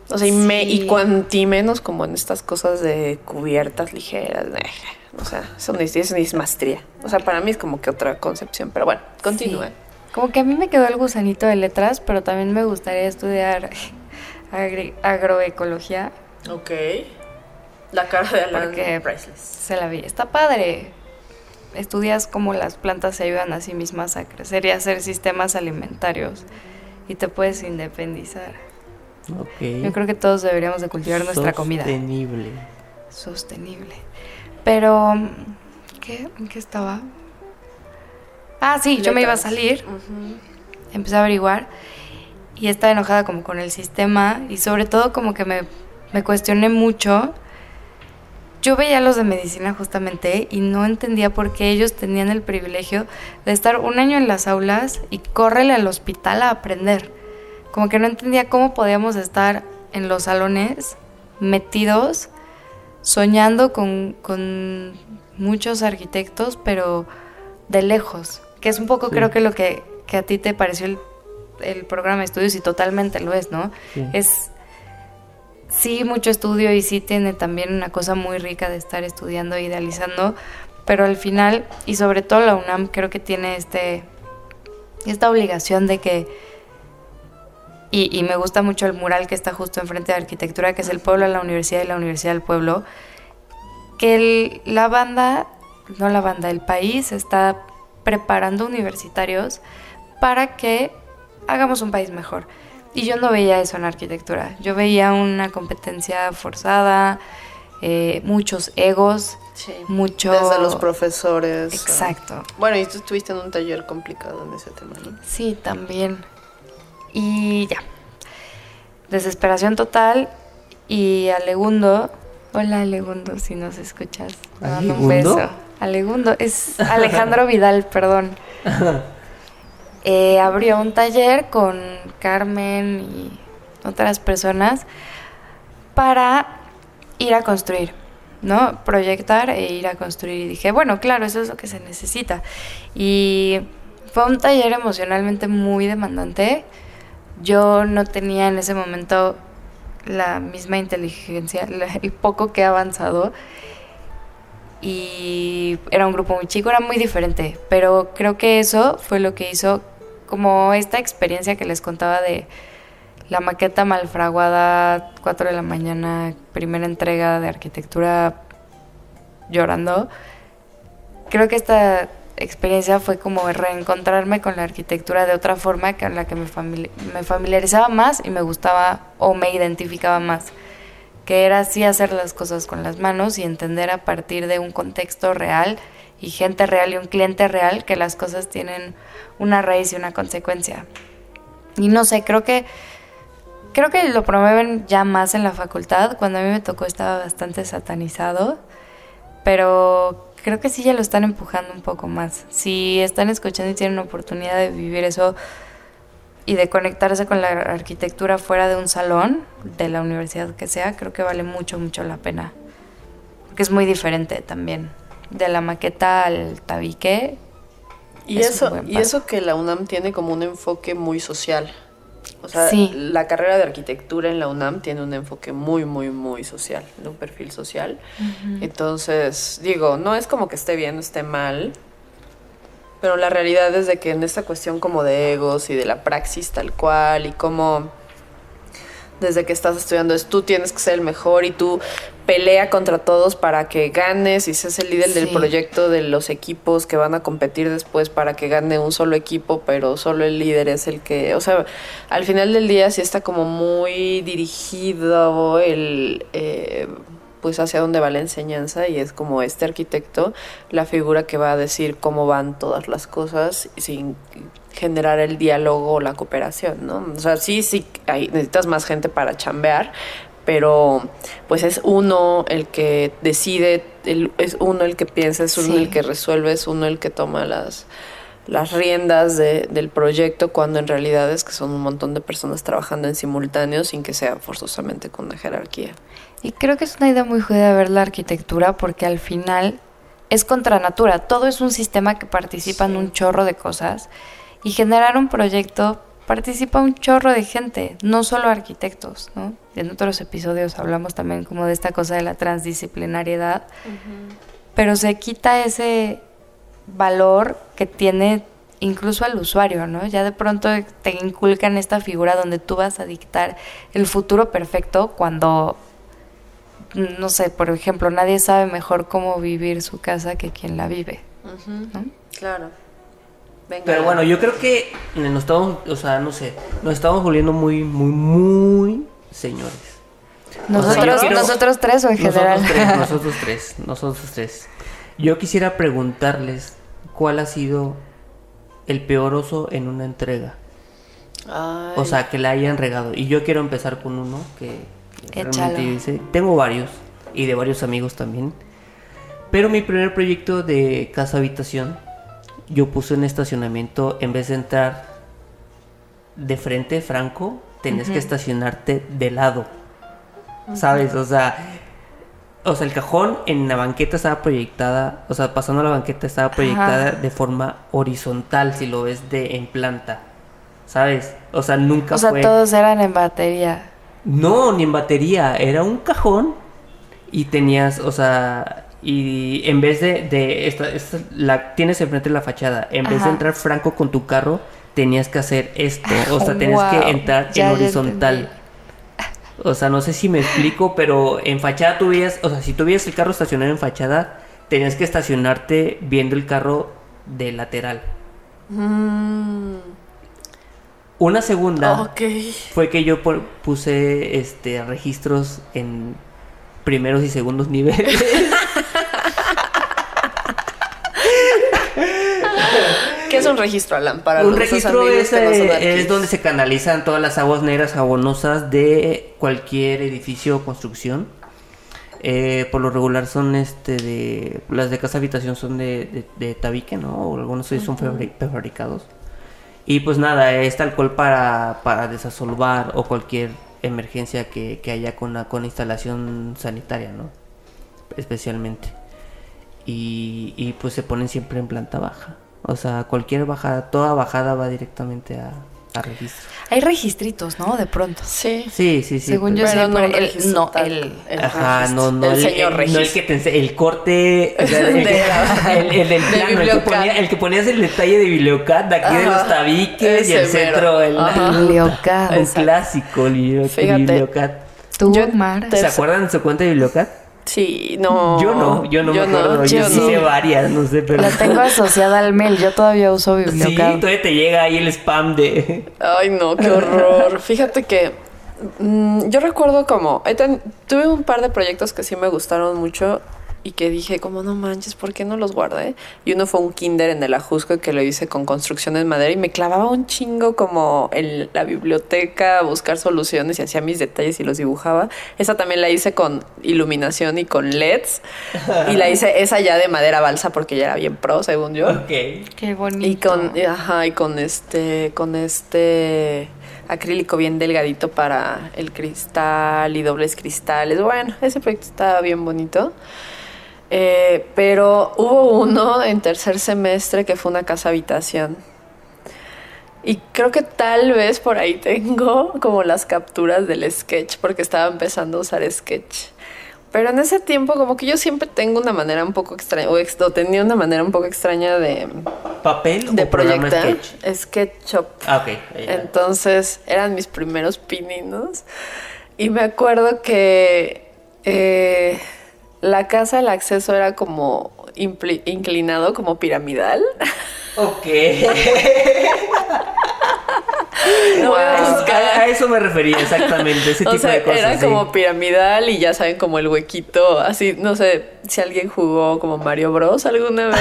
O sea, y, me, y Sí. cuanti menos como en estas cosas de cubiertas ligeras. eh, O sea, eso ni, eso ni es maestría. O sea, para mí es como que otra concepción. Pero bueno, continúa. Sí. Como que a mí me quedó el gusanito de letras, pero también me gustaría estudiar agri- agroecología. Ok. La cara de Alan Porque Priceless. se la vi. Está padre. Estudias cómo las plantas se ayudan a sí mismas a crecer y a hacer sistemas alimentarios. Y te puedes independizar. Ok. Yo creo que todos deberíamos de cultivar nuestra comida. Sostenible. Sostenible. Pero, ¿qué? ¿En qué estaba? Ah, sí, yo me iba a salir. Empecé a averiguar y estaba enojada como con el sistema y sobre todo como que me, me cuestioné mucho. Yo veía a los de medicina justamente y no entendía por qué ellos tenían el privilegio de estar un año en las aulas y córrele al hospital a aprender. Como que no entendía cómo podíamos estar en los salones metidos, soñando con, con muchos arquitectos, pero de lejos. Que es un poco Sí. creo que lo que, que a ti te pareció el, el programa de estudios y totalmente lo es, ¿no? Sí. Es sí mucho estudio y sí tiene también una cosa muy rica de estar estudiando e idealizando, pero al final, y sobre todo la UNAM, creo que tiene este esta obligación de que y, me gusta mucho el mural que está justo enfrente de arquitectura, que es el pueblo de la universidad y la universidad del pueblo, que la banda, no la banda, el país está preparando universitarios para que hagamos un país mejor. Y yo no veía eso en arquitectura. Yo veía una competencia forzada, eh, muchos egos, Sí. mucho... Desde los profesores. Exacto. Bueno, y tú estuviste en un taller complicado en ese tema, ¿no? Sí, también. Y ya. Desesperación total. Y Alegundo. Hola Alegundo, si nos escuchas. Te mando un beso. Alegundo, es Alejandro Vidal, perdón. Eh, abrió un taller con Carmen y otras personas para ir a construir, ¿no? Proyectar e ir a construir. Y dije, bueno, claro, eso es lo que se necesita. Y fue un taller emocionalmente muy demandante. Yo no tenía en ese momento la misma inteligencia, el poco que he avanzado. Y era un grupo muy chico, era muy diferente. Pero creo que eso fue lo que hizo como esta experiencia que les contaba de la maqueta malfraguada, 4 de la mañana, primera entrega de arquitectura llorando. Creo que esta experiencia fue como reencontrarme con la arquitectura de otra forma que la que me, me familiarizaba más y me gustaba o me identificaba más. Que era así hacer las cosas con las manos y entender a partir de un contexto real y gente real y un cliente real que las cosas tienen una raíz y una consecuencia. Y no sé, creo que creo que lo promueven ya más en la facultad. Cuando a mí me tocó estaba bastante satanizado, pero creo que sí ya lo están empujando un poco más. Si están escuchando y tienen oportunidad de vivir eso y de conectarse con la arquitectura fuera de un salón, de la universidad que sea, creo que vale mucho, mucho la pena. Porque es muy diferente también. De la maqueta al tabique. Y es eso, y eso que la UNAM tiene como un enfoque muy social. O sea, Sí. la carrera de arquitectura en la UNAM tiene un enfoque muy, muy, muy social, de un perfil social. Entonces, digo, no es como que esté bien o esté mal, pero la realidad es de que en esta cuestión como de egos y de la praxis tal cual y como desde que estás estudiando es tú tienes que ser el mejor y tú pelea contra todos para que ganes y seas el líder del proyecto de los equipos que van a competir después para que gane un solo equipo, pero solo el líder es el que, o sea, al final del día sí está como muy dirigido el... eh, pues hacia dónde va la enseñanza y es como este arquitecto la figura que va a decir cómo van todas las cosas sin generar el diálogo o la cooperación, ¿no? O sea, sí, sí, hay, necesitas más gente para chambear, pero pues es uno el que decide, el- es uno el que piensa, es uno Sí. el que resuelve, es uno el que toma las, las riendas de- del proyecto cuando en realidad es que son un montón de personas trabajando en simultáneo sin que sea forzosamente con una jerarquía. Y creo que es una idea muy jodida ver la arquitectura porque al final es contra natura. Todo es un sistema que participa en un chorro de cosas y generar un proyecto participa un chorro de gente, no solo arquitectos, ¿no? En otros episodios hablamos también como de esta cosa de la transdisciplinariedad, pero se quita ese valor que tiene incluso al usuario, ¿no? Ya de pronto te inculcan esta figura donde tú vas a dictar el futuro perfecto cuando no sé, por ejemplo, nadie sabe mejor cómo vivir su casa que quien la vive. ¿no? Claro. Venga. Pero bueno, yo creo que nos estamos, o sea, no sé, nos estamos volviendo muy, muy, muy señores. Nosotros, nosotros tres o en general. Nosotros tres, nosotros tres, nosotros tres. Yo quisiera preguntarles cuál ha sido el peor oso en una entrega. Ay. O sea, que la hayan regado. Y yo quiero empezar con uno que Échalo. Tengo varios y de varios amigos también. Pero mi primer proyecto de casa habitación, yo puse un estacionamiento en vez de entrar de frente, franco, tenías que estacionarte de lado. ¿Sabes? O sea, o sea, el cajón en la banqueta estaba proyectada, o sea, pasando la banqueta estaba proyectada de forma horizontal, si lo ves de en planta. ¿Sabes? O sea, nunca O sea, fue. todos eran en batería. No, ni en batería, era un cajón y tenías, o sea, y en vez de, de esta, esta- la tienes enfrente de la fachada, en vez de entrar franco con tu carro, tenías que hacer esto, o sea, tenías Wow, que entrar ya, en horizontal. O sea, no sé si me explico, pero en fachada tú veías, o sea, si tú veías el carro estacionado en fachada, tenías que estacionarte viendo el carro de lateral. Mm, Una segunda fue que yo pu- puse este registros en primeros y segundos niveles. ¿Qué es un registro, Alan? Para Un registro es, eh, es donde se canalizan todas las aguas negras jabonosas de cualquier edificio o construcción. Eh, por lo regular son este de las de casa habitación son de, de, de tabique, ¿no? O algunos son fabri- prefabricados. Y pues nada, es alcohol para, para desasolvar o cualquier emergencia que, que haya con la, con la instalación sanitaria, ¿no? Especialmente. Y, y pues se ponen siempre en planta baja. O sea, cualquier bajada, toda bajada va directamente a, a registro. Hay registritos, ¿no? De pronto. Sí. Sí, sí, sí. Según yo pero- Pero no el- registro no, tal, el- Ajá, registro. no, no, el, el, señor el- no el registro. que te el corte, o sea, el, De el- el del de plano, el que, Bibliocat. ponía- el que ponías el detalle de Bibliocat, de aquí de Ajá, los tabiques y el ese centro, el. Bibliocat. un clásico, el Biblio- Fíjate. Bibliocat. Tú, Yo Mara. ¿Se acuerdan de su cuenta de Bibliocat? Sí, no. Yo no, yo no yo me acuerdo, yo, yo sí no. sé varias, no sé, pero... La tengo asociada al mail. Yo todavía uso Sí, Bibliocat. todavía te llega ahí el spam de... Ay, no, qué horror. Fíjate que mm, yo recuerdo como. tuve un par de proyectos que sí me gustaron mucho. Y que dije como no manches, ¿por qué no los guardé? Y uno fue un kinder en el Ajusco que lo hice con construcción en madera y me clavaba un chingo como en la biblioteca a buscar soluciones y hacía mis detalles y los dibujaba. Esa también la hice con iluminación y con LEDs y la hice esa ya de madera balsa porque ya era bien pro, según yo. Ok. Qué bonito. Y con, ajá, y con este, con este acrílico bien delgadito para el cristal y dobles cristales. Bueno, ese proyecto estaba bien bonito. Eh, pero hubo uno en tercer semestre que fue una casa habitación. Y creo que tal vez por ahí tengo como las capturas del sketch, porque estaba empezando a usar sketch. Pero en ese tiempo como que yo siempre tengo una manera un poco extraña, o, ex- o tenía una manera un poco extraña de, ¿Papel de o proyectar. sketch? SketchUp. Ah, ok. Entonces eran mis primeros pininos. Y me acuerdo que eh, la casa, el acceso era como inclinado, como piramidal. Ok. No a Eso- buscar. a, a eso me refería exactamente, ese O tipo sea, de cosas. era sí. como piramidal y ya saben, como el huequito, así, no sé si alguien jugó como Mario Bros alguna vez.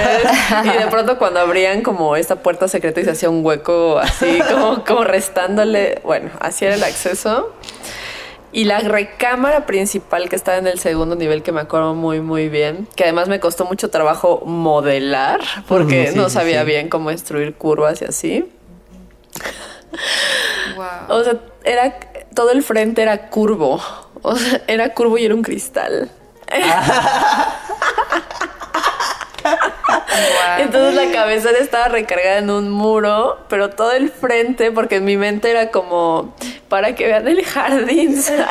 y de pronto cuando abrían como esta puerta secreta y se hacía un hueco así, como, como restándole. Bueno, así era el acceso. Y la recámara principal que estaba en el segundo nivel, que me acuerdo muy, muy bien, que además me costó mucho trabajo modelar, porque sí, no sabía sí. bien cómo destruir curvas y así. Wow. O sea, era todo el frente era curvo. O sea, era curvo y era un cristal. Entonces la cabecera estaba recargada en un muro, pero todo el frente, porque en mi mente era como para que vean el jardín, ¿sabes?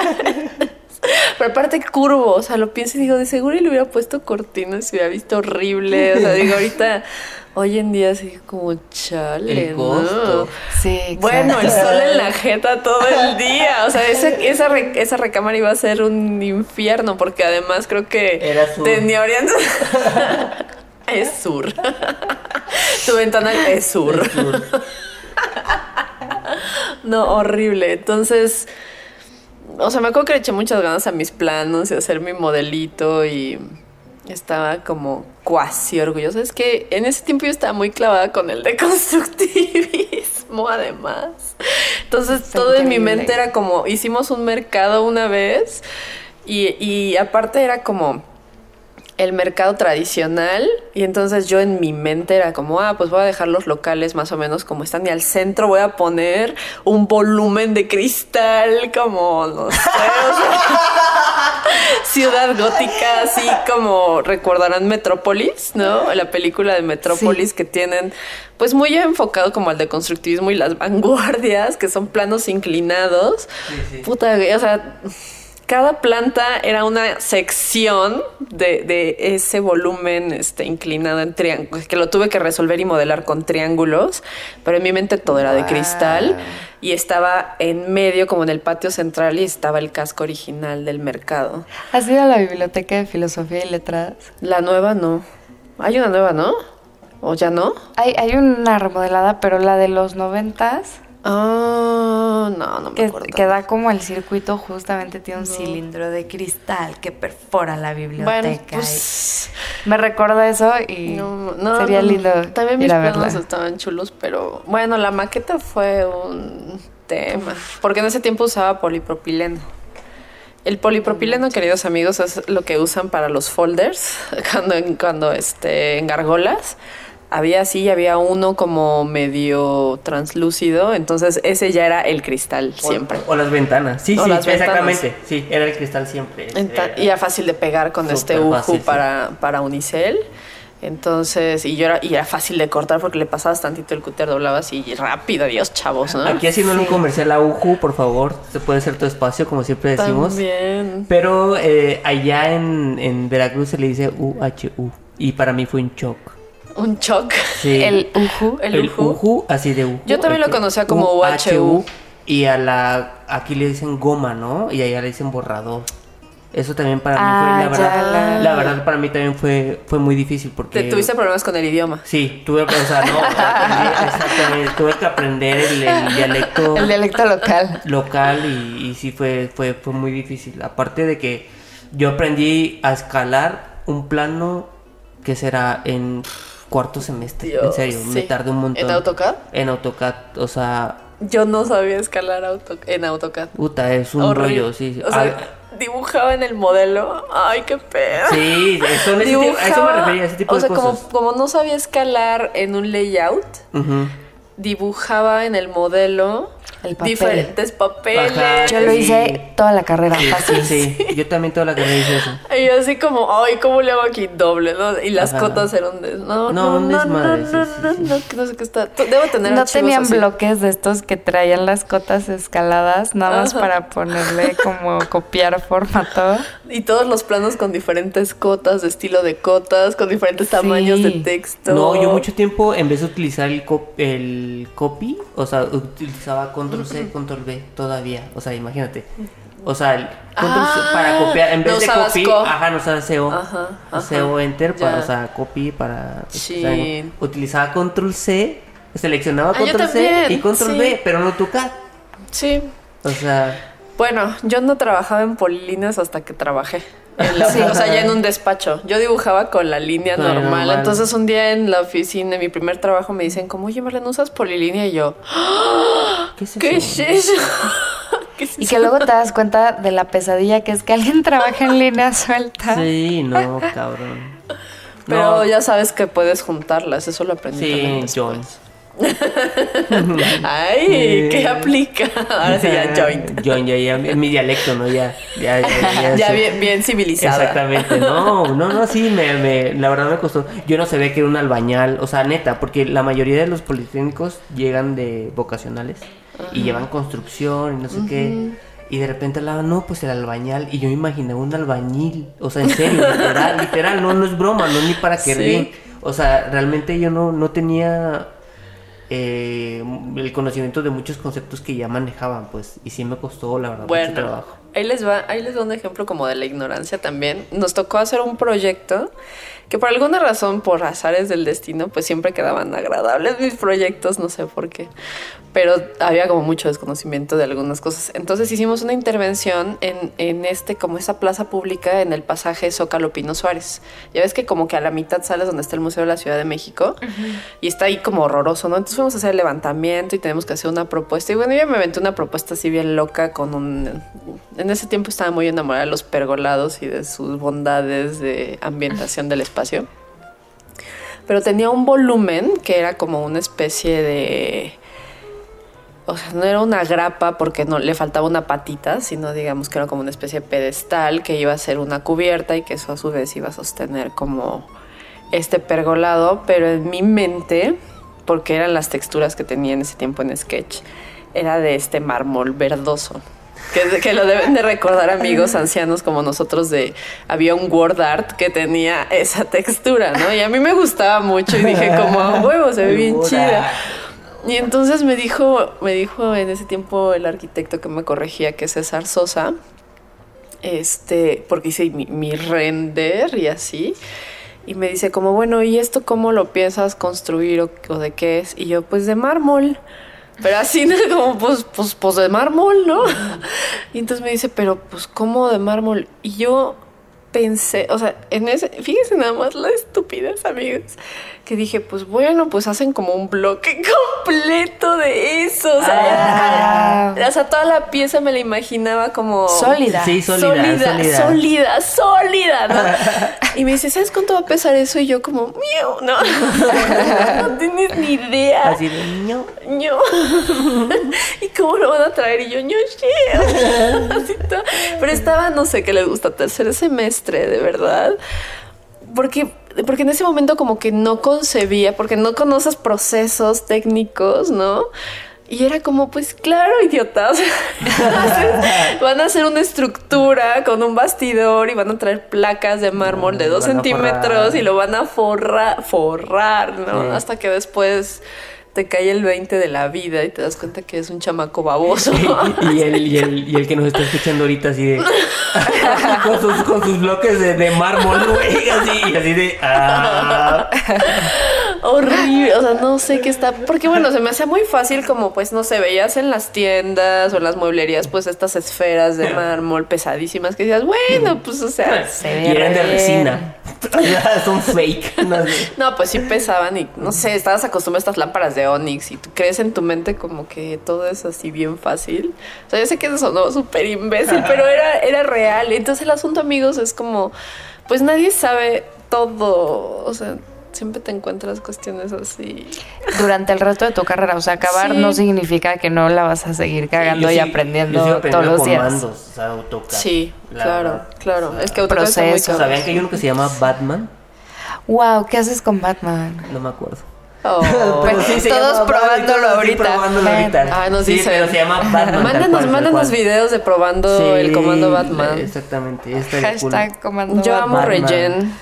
Pero aparte curvo, o sea, lo pienso y digo, de seguro y le hubiera puesto cortinas y se hubiera visto horrible. O sea, digo, ahorita, hoy en día así como chale, El costo. ¿no? Sí, exacto. Bueno, el sol en la jeta todo el día. O sea, esa, re- esa recámara iba a ser un infierno porque además creo que Era sur. tenía orientación. es sur. tu ventana es sur. no, horrible. Entonces, o sea, me acuerdo que le eché muchas ganas a mis planos y hacer mi modelito y estaba como cuasi orgullosa. Es que en ese tiempo yo estaba muy clavada con el deconstructivismo, además. Entonces, Está todo en mi mente era como, hicimos un mercado una vez y, y aparte era como el mercado tradicional y entonces yo en mi mente era como, ah, pues voy a dejar los locales más o menos como están y al centro voy a poner un volumen de cristal como, no sé, o sea, ciudad gótica, así como recordarán Metrópolis, ¿no? La película de Metrópolis Sí. que tienen pues muy enfocado como al deconstructivismo y las vanguardias, que son planos inclinados. Sí, sí. Puta, o sea, cada planta era una sección de, de ese volumen este, inclinado en triángulos, que lo tuve que resolver y modelar con triángulos, pero en mi mente todo era de Wow. cristal y estaba en medio, como en el patio central, y estaba el casco original del mercado. ¿Has ido a la biblioteca de filosofía y letras? La nueva no. Hay una nueva, ¿no? ¿O ya no? Hay, hay una remodelada, pero la de los noventas, Ah, no, no me que, acuerdo. que da como el circuito, justamente tiene un cilindro de cristal que perfora la biblioteca. Bueno, pues... Me recuerda eso y No, no, sería lindo También mis planos estaban chulos, pero bueno, la maqueta fue un tema. Porque en ese tiempo usaba polipropileno. El polipropileno, queridos amigos, es lo que usan para los folders cuando, cuando este, en gargolas. Había así, había uno como medio translúcido, entonces ese ya era el cristal O- siempre. O, las ventanas. Sí, O sí, las ventanas. exactamente. Sí, era el cristal siempre. Y era fácil de pegar con este uju fácil, sí. para, para unicel. Entonces, y yo era, y era fácil de cortar porque le pasabas tantito el cúter, doblabas y rápido, adiós, chavos, ¿no? Aquí haciendo un comercial a Uju, por favor, se puede hacer tu espacio, como siempre decimos. También. Pero eh, allá en, en Veracruz se le dice UHU. Y para mí fue un shock. Un choc. Sí. El uju. El, El así de uju. Yo también lo conocía como UHU. Y a la aquí le dicen goma, ¿no? Y allá le dicen borrador. Eso también para mí Ah, fue, la ya, verdad, la- la verdad para mí también fue, fue muy difícil porque... Te tuviste problemas con el idioma. Sí, tuve, o sea, no, aprendí- exactamente, tuve que aprender el, el dialecto El dialecto local. local y, y sí fue, fue, fue muy difícil. Aparte de que yo aprendí a escalar un plano que será en cuarto semestre. Dios, en serio, me tardé un montón. ¿En AutoCAD? En AutoCAD, o sea, Yo no sabía escalar auto en AutoCAD. puta, es un Horrible. rollo, sí. O sea, Ah, dibujaba en el modelo. Ay, qué pedo. sí, son ese tipo- a eso me refería, ese tipo o de sea, como, cosas. como no sabía escalar en un layout, Ujú. Dibujaba en el modelo El papel. diferentes papeles. Ajá. Yo lo Sí. hice toda la carrera, Sí, fácil. sí, yo también toda la carrera hice eso. Y yo así como, ay, ¿cómo le hago aquí doble? no? Y las Ajá. cotas eran des... No, No, no, no, no, no, sí, sí, no, sí. no, sé qué está. Debo tener No tenían así. bloques de estos que traían las cotas escaladas, nada más Ajá. para ponerle como copiar formato. Y todos los planos con diferentes cotas, de estilo de cotas, con diferentes Sí. tamaños de texto. No, yo mucho tiempo en vez de utilizar el, cop- el copy, o sea, utilizaba control C, control V todavía. O sea, imagínate. O sea, el control C Ah, para copiar, en vez no de copy, co. ajá, no usaba CO. Ajá, ajá. CO enter, para, Ya. o sea, copy para. Chin. o sea, utilizaba control C, seleccionaba Ah, control C y control sí. V, pero no AutoCAD. Sí. O sea, Bueno, yo no trabajaba en polilíneas hasta que trabajé. En la- Sí. O sea, ya en un despacho. Yo dibujaba con la línea normal. normal. Entonces un día en la oficina, en mi primer trabajo, me dicen como, oye, Marlene, ¿usas polilínea? Y yo, ¿qué es eso? ¿qué es eso? ¿Qué es Y que luego te das cuenta de la pesadilla que es que alguien trabaje en línea suelta. Sí, no, cabrón. Pero No, ya sabes que puedes juntarlas. Eso lo aprendí también Sí, después. John. Ay, ¿qué aplica? Ahora sí, ya joint. Joint, ya, ya, es mi dialecto, ¿no? Ya, ya, ya. Ya bien, bien civilizada. Exactamente, no, no, no, sí, me, me, la verdad me costó. Yo no sabía que era un albañal, o sea, neta, porque la mayoría de los politécnicos llegan de vocacionales y llevan construcción y no sé qué. Y de repente hablaban, no, pues el albañal. Y yo me imaginé un albañil, o sea, en serio, literal, literal, no, no es broma, no es ni para que Sí. O sea, realmente yo no, no tenía eh, el conocimiento de muchos conceptos que ya manejaban, pues, y sí me costó, la verdad, mucho Bueno, trabajo. ahí les va, ahí les va un ejemplo como de la ignorancia también. Nos tocó hacer un proyecto que por alguna razón, por azares del destino, pues siempre quedaban agradables mis proyectos, no sé por qué. Pero había como mucho desconocimiento de algunas cosas. Entonces hicimos una intervención en, en este, como esa plaza pública en el pasaje Zócalo Pino Suárez. Ya ves que como que a la mitad sales donde está el Museo de la Ciudad de México y está ahí como horroroso, ¿no? Entonces fuimos a hacer el levantamiento y tenemos que hacer una propuesta. Y bueno, yo me aventé una propuesta así bien loca con un... En ese tiempo estaba muy enamorada de los pergolados y de sus bondades de ambientación del espacio. Pero tenía un volumen que era como una especie de... O sea, no era una grapa porque no le faltaba una patita, sino digamos que era como una especie de pedestal que iba a ser una cubierta y que eso a su vez iba a sostener como este pergolado, pero en mi mente, porque eran las texturas que tenía en ese tiempo en Sketch, era de este mármol verdoso. Que, que lo deben de recordar amigos ancianos como nosotros de había un word art que tenía esa textura, ¿no? Y a mí me gustaba mucho y dije como a huevo, se ve bien chida. Y entonces me dijo, me dijo en ese tiempo el arquitecto que me corregía, que es César Sosa, este, porque hice mi, mi render y así. Y me dice como, bueno, ¿y esto cómo lo piensas construir o, o de qué es? Y yo, pues de mármol. Pero así, ¿no? como, pues, pues, pues de mármol, ¿no? Y entonces me dice, pero pues, ¿cómo de mármol? Y yo pensé, o sea, en ese, fíjense nada más la estupidez, amigos, que dije, pues bueno, pues hacen como un bloque completo de eso. O sea, Ah. o sea, toda la pieza me la imaginaba como Sólida. Sí, sólida, sólida, sólida. sólida, sólida, ¿no? Y me dice, ¿sabes cuánto va a pesar eso? Y yo como, mío, no, no tienes ni idea. Así de niño. Ño. ¿Y cómo lo van a traer? Y yo, ño, shit. Así todo. Pero estaba, no sé qué les gusta, tercer semestre, de verdad. Porque, porque en ese momento como que no concebía, porque no conoces procesos técnicos, ¿no? Y era como, pues claro, idiotas. van a hacer una estructura con un bastidor y van a traer placas de mármol de dos centímetros y lo van a forrar, forrar, ¿no? Sí. Hasta que después te cae el 20 de la vida y te das cuenta que es un chamaco baboso. y, el, y, el, y el que nos está escuchando ahorita así de... con, sus, con sus bloques de, de mármol, güey, así, y así de... ah. horrible, o sea, no sé qué está, porque bueno, se me hacía muy fácil como pues no sé, veías en las tiendas o en las mueblerías pues estas esferas de mármol pesadísimas que decías, bueno, pues o sea, Se Y eran de re resina. Son fake. no sé. no, pues sí pesaban y no sé, estabas acostumbrado a estas lámparas de Onyx y tú crees en tu mente como que todo es así bien fácil. O sea, yo sé que eso sonó súper imbécil, pero era, era real. Entonces el asunto, amigos, es como, pues nadie sabe todo, o sea, siempre te encuentras cuestiones así. Durante el resto de tu carrera, o sea, acabar Sí. no significa que no la vas a seguir cagando y sí- aprendiendo todos los días. comandos, o sea, AutoCAD, Sí, la claro, verdad. claro. O sea, Es que AuTOCAD está muy procesos. cabrón. ¿Sabían que hay uno que se llama Batman? Wow, ¿qué haces con Batman? No me acuerdo. Oh. Pues, sí se todos llama probándolo ahorita. probándolo ahorita. Ah, nos sí, dicen. pero se llama Batman. Mándanos, mándanos videos de probando Sí, el comando Batman. Exactamente. Está bien cool. Hashtag comando Yo amo Batman. Batman. Regen.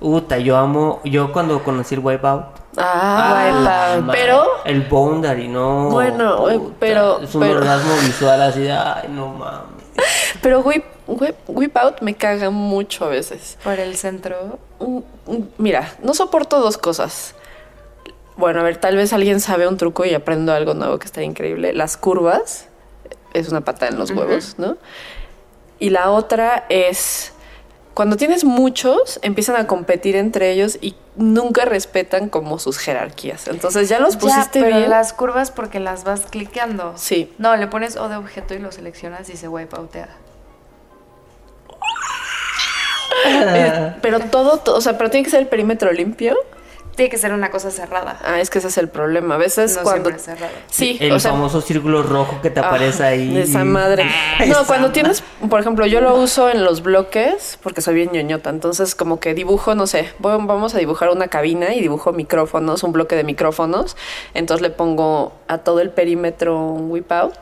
Uta, yo amo. Yo cuando conocí el Wipeout. Ah, Wipeout. madre, pero El Boundary, no. Bueno, puta, pero- Es un pero- orgasmo visual así de. Ay, no mames. pero whip, whip, whip out me caga mucho a veces. Por el centro. Mm, mm, Mira, no soporto dos cosas. Bueno, a ver, tal vez alguien sabe un truco y aprendo algo nuevo que está increíble. Las curvas es una patada en los huevos, ¿no? Y la otra es cuando tienes muchos, empiezan a competir entre ellos y nunca respetan como sus jerarquías. Entonces ya los pusiste ya, pero bien. las curvas porque las vas cliqueando. Sí. No, le pones O de objeto y lo seleccionas y se wipeoutea. Pero todo, to- o sea, pero tiene que ser el perímetro limpio. Tiene que ser una cosa cerrada. Ah, es que ese es el problema. A veces no cuando siempre cerrada. sí, El o sea, famoso círculo rojo que te aparece Ah, ahí. de esa madre. No, cuando tienes, por ejemplo, yo lo uso en los bloques porque soy bien ñoñota. Entonces, como que dibujo, no sé, voy- vamos a dibujar una cabina y dibujo micrófonos, un bloque de micrófonos. Entonces le pongo a todo el perímetro un whip out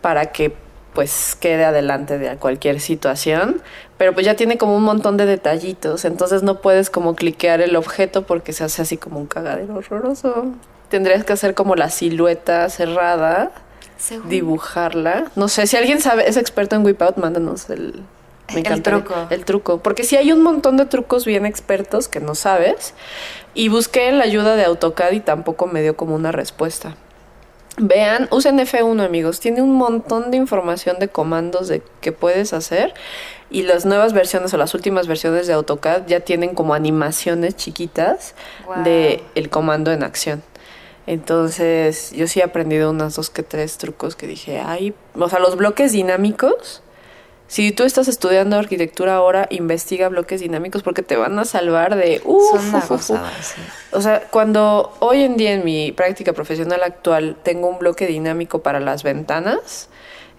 para que pues quede adelante de cualquier situación. Pero pues ya tiene como un montón de detallitos. Entonces no puedes como cliquear el objeto porque se hace así como un cagadero horroroso. Tendrías que hacer como la silueta cerrada Según- dibujarla. No sé, si alguien sabe, es experto en whip out, mándanos el, me El truco. El truco. Porque sí hay un montón de trucos bien expertos que no sabes. Y busqué la ayuda de AutoCAD y tampoco me dio como una respuesta. Vean, usen F1 amigos, tiene un montón de información de comandos de que puedes hacer y las nuevas versiones o las últimas versiones de AutoCAD ya tienen como animaciones chiquitas Guau. de el comando en acción. Entonces, yo sí he aprendido unos dos que tres trucos que dije, ay, o sea, los bloques dinámicos. Si tú estás estudiando arquitectura ahora, investiga bloques dinámicos porque te van a salvar de uf, Son uf, uf. sí. O sea, cuando hoy en día en mi práctica profesional actual tengo un bloque dinámico para las ventanas,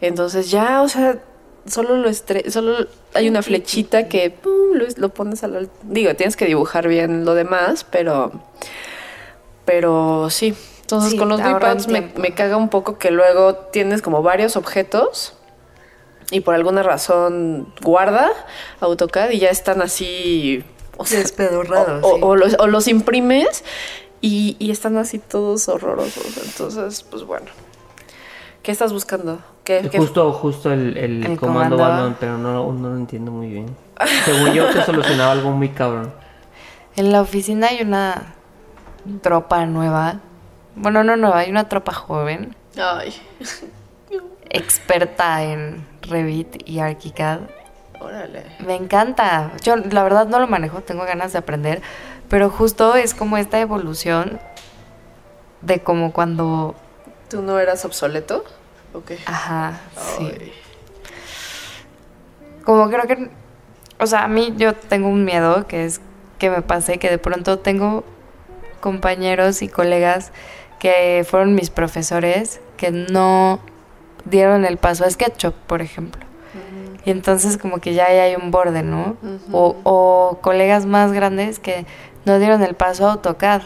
entonces ya, o sea, solo lo estre solo hay una flechita que pum, lo, lo pones a la digo, tienes que dibujar bien lo demás, pero pero sí. Entonces Sí, con los me, me caga un poco que luego tienes como varios objetos y por alguna razón guarda AutoCAD y ya están así o sea, Despedorrados, o, sí. o los, o los imprimes y, y están así todos horrorosos. Entonces, pues bueno. ¿Qué estás buscando? ¿Qué, qué- Justo, justo el, el El comando comando. Batman, pero no, no lo entiendo muy bien. Según yo, te solucionaba algo muy cabrón. En la oficina hay una tropa nueva. Bueno, no nueva, hay una tropa joven, Ay, experta en Revit y ArchiCAD. órale. Me encanta. Yo la verdad no lo manejo, tengo ganas de aprender, pero justo es como esta evolución de como cuando, ¿Tú no eras obsoleto? ¿O qué? ajá, sí. Ay. Como creo que, o sea, a mí yo tengo un miedo que es que me pase que de pronto tengo compañeros y colegas que fueron mis profesores que no dieron el paso a SketchUp, por ejemplo. Y entonces como que ya ahí hay un borde, ¿no? o, o colegas más grandes que no dieron el paso a AutoCAD.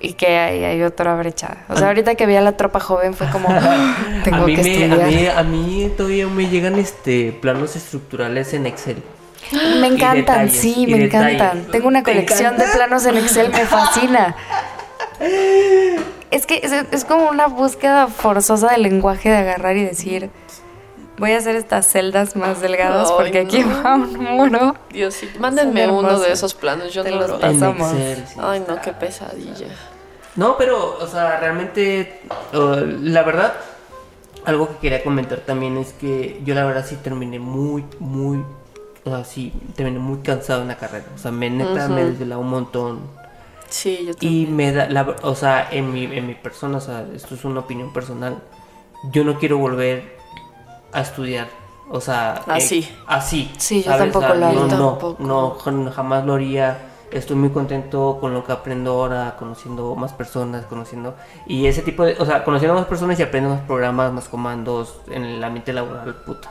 Y que ahí hay otra brecha. O sea, ahorita que vi a la tropa joven fue como, tengo a mí que me, estudiar. a mí, a mí todavía me llegan este planos estructurales en Excel. Me encantan, detalles, sí, me detalles. encantan. Tengo una ¿Te colección de planos en Excel, me fascina. Es que es, es como una búsqueda forzosa del lenguaje de agarrar y decir, Voy a hacer estas celdas más delgadas Ay, porque aquí no. va un muro. Dios, sí. Mándenme Son uno de esos planos, yo Te no los lo Pasamos. Excel, sí. Ay, no, qué pesadilla. No, pero, o sea, realmente, uh, la verdad, algo que quería comentar también es que yo la verdad sí terminé muy, muy, o sea, sí, terminé muy cansado en la carrera. O sea, me neta me Ujú. desvelaba un montón. Sí, yo Y también. me da, la, o sea, en mi, en mi persona, o sea, esto es una opinión personal, yo no quiero volver a estudiar. O sea, Así. eh, así. Sí, yo ¿sabes? tampoco O sea, lo haría. No, no, Tampoco. no, jamás lo haría. Estoy muy contento con lo que aprendo ahora, conociendo más personas, conociendo. Y ese tipo de. O sea, conociendo más personas y aprendiendo más programas, más comandos en el ambiente laboral, puta.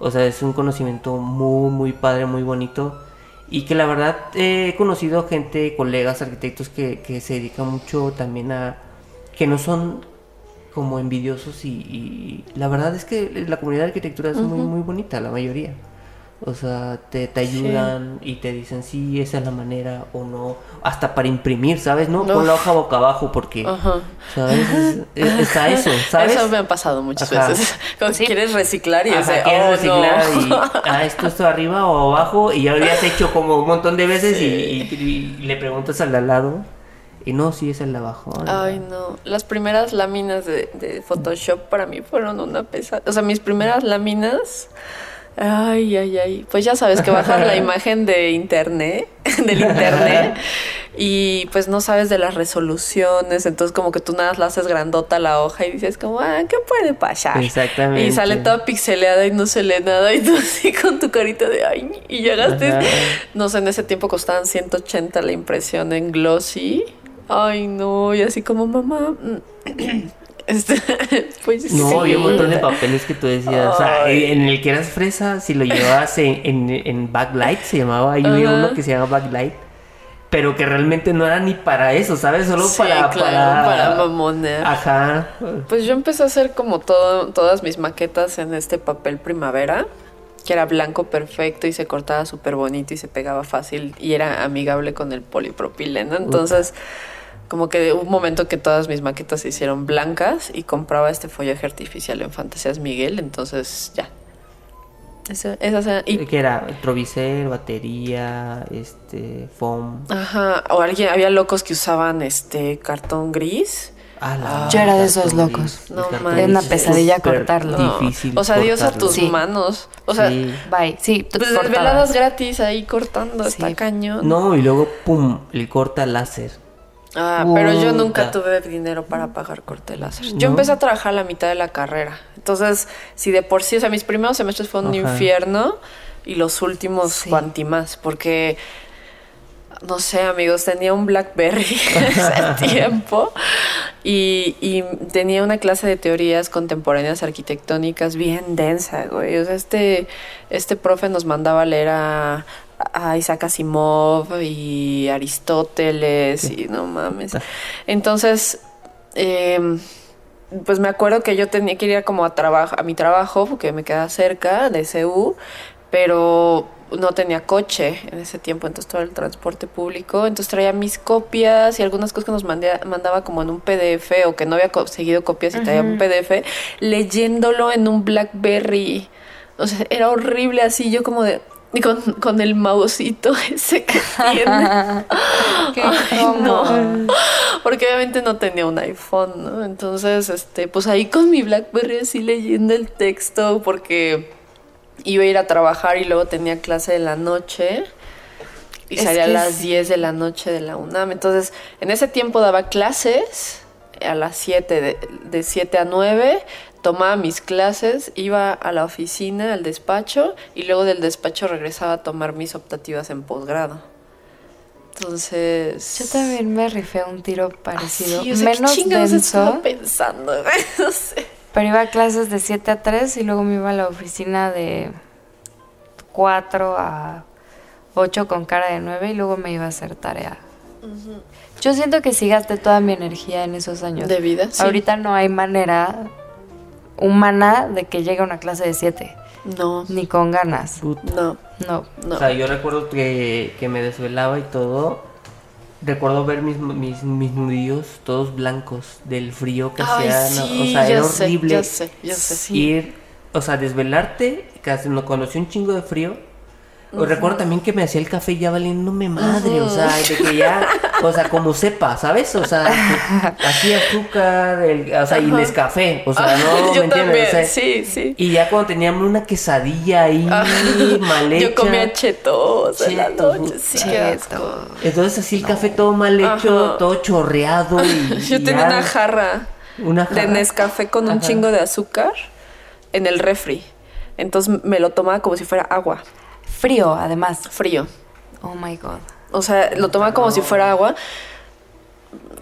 O sea, es un conocimiento muy, muy padre, muy bonito. Y que la verdad eh, he conocido gente, colegas, arquitectos que, que se dedican mucho también a. que no son como envidiosos y, y la verdad es que la comunidad de arquitectura es muy, muy bonita, la mayoría. O sea, te, te ayudan y te dicen sí, esa es la manera o no. Hasta para imprimir, ¿sabes? No, No. pon la hoja boca abajo porque, Ajá. ¿sabes? Es- es- está eso, ¿sabes? Eso me ha pasado muchas Ajá. veces. Cuando Sí. quieres reciclar y Ajá, de, quieres oh, reciclar no. y ah, esto está arriba o abajo y ya lo habías hecho como un montón de veces y, y- y le preguntas al de al lado y no, sí es el de abajo. Ay, no. Las primeras láminas de, de Photoshop para mí fueron una pesada. O sea, mis primeras láminas. Ay, ay, ay. Pues ya sabes que bajar la imagen de internet, del internet, y pues no sabes de las resoluciones. Entonces, como que tú nada más la haces grandota la hoja y dices, como, ah, ¿qué puede pasar? Exactamente. Y sale toda pixeleada y no se lee nada. Y tú así con tu carita de ay. Y llegaste. Ajá. No sé, en ese tiempo costaban 180 la impresión en glossy. Ay, no, y así como mamá. Este, pues No, sí. había un montón de papeles que tú decías. O sea, Ay. en el que eras fresa, si lo llevabas en, en, en backlight, se llamaba. Hay Ajá. uno que se llama backlight. Pero que realmente no era ni para eso, ¿sabes? Solo Sí, para. claro, para para mamonear. Ajá. Pues yo empecé a hacer como todo, todas mis maquetas en este papel primavera, que era blanco perfecto y se cortaba súper bonito y se pegaba fácil y era amigable con el polipropileno. Entonces, como que hubo un momento que todas mis maquetas se hicieron blancas y compraba este follaje artificial en Fantasías Miguel. Entonces, ya. Esa, eran- y Que era Trovisel, batería, este, foam. Ajá, o alguien, había locos que usaban este cartón gris. Ah, la- Yo era de esos locos. No Era una es pesadilla cortarlo. No. Difícil. O sea, adiós a tus Sí. manos. O sea, Sí. Bye. Sí, pues cortadas. veladas gratis ahí cortando, Sí. está cañón. No, y luego, pum, el corta láser. Ah, pero yo nunca tuve dinero para pagar corte láser. Yo ¿No? empecé a trabajar a la mitad de la carrera. Entonces, si de por sí, o sea, mis primeros semestres fue un infierno y los últimos Sí. cuanti más, porque no sé, amigos, tenía un Blackberry ese tiempo y, y tenía una clase de teorías contemporáneas arquitectónicas bien densa, güey. O sea, este, este profe nos mandaba a leer a, a Isaac Asimov y Aristóteles y no mames. Entonces, em, pues me acuerdo que yo tenía que ir como a trabajo, a mi trabajo, porque me quedaba cerca de CU, pero no tenía coche en ese tiempo, entonces todo el transporte público, entonces traía mis copias y algunas cosas que nos mandé- mandaba como en un PDF o que no había conseguido copias y traía un PDF, leyéndolo en un Blackberry. O sea, era horrible así, yo como de... y Con, con el mausito ese que tiene. Qué Ay, no. Porque obviamente no tenía un iPhone, ¿no? Entonces, este, pues ahí con mi Blackberry así leyendo el texto porque iba a ir a trabajar y luego tenía clase de la noche y Es salía a las sí. 10 de la noche de la UNAM. Entonces, en ese tiempo daba clases a las 7, de, de 7 a 9, tomaba mis clases, iba a la oficina, al despacho y luego del despacho regresaba a tomar mis optativas en posgrado. Entonces... Yo también me rifé un tiro parecido. Sí, o sea, ¿qué Menos estaba denso. pensando? no sé. Pero iba a clases de 7 a 3 y luego me iba a la oficina de 4 a 8 con cara de 9 y luego me iba a hacer tarea. Yo siento que sí gasté toda mi energía en esos años. De vida, sí. Ahorita no hay manera humana de que llegue a una clase de 7, No, ni con ganas. Puta. no, No. no. O sea, yo recuerdo que, que me desvelaba y todo. Recuerdo ver mis, mis, mis nudillos todos blancos del frío que Ay, sí, o sea, era sé, horrible ya sé, ya sé. ir o sea, desvelarte, casi no conocí un chingo de frío. Recuerdo también que me hacía el café ya valiéndome madre, o sea, de que ya, o sea, como sepa, ¿sabes? O sea, que hacía azúcar, el, o sea, y Nescafé, o sea, no, yo ¿me entiendes? O también, sea, sí, sí. Y ya cuando teníamos una quesadilla ahí, mal hecha. Yo comía chetos en la Chetos, noche. Sí. Entonces así el café todo mal hecho, todo chorreado y Yo y tenía ya una jarra una de jarra. Nescafé con un chingo de azúcar en el refri. Entonces me lo tomaba como si fuera agua, Frío, además. frío. Oh my god. O sea, lo tomaba como si fuera agua.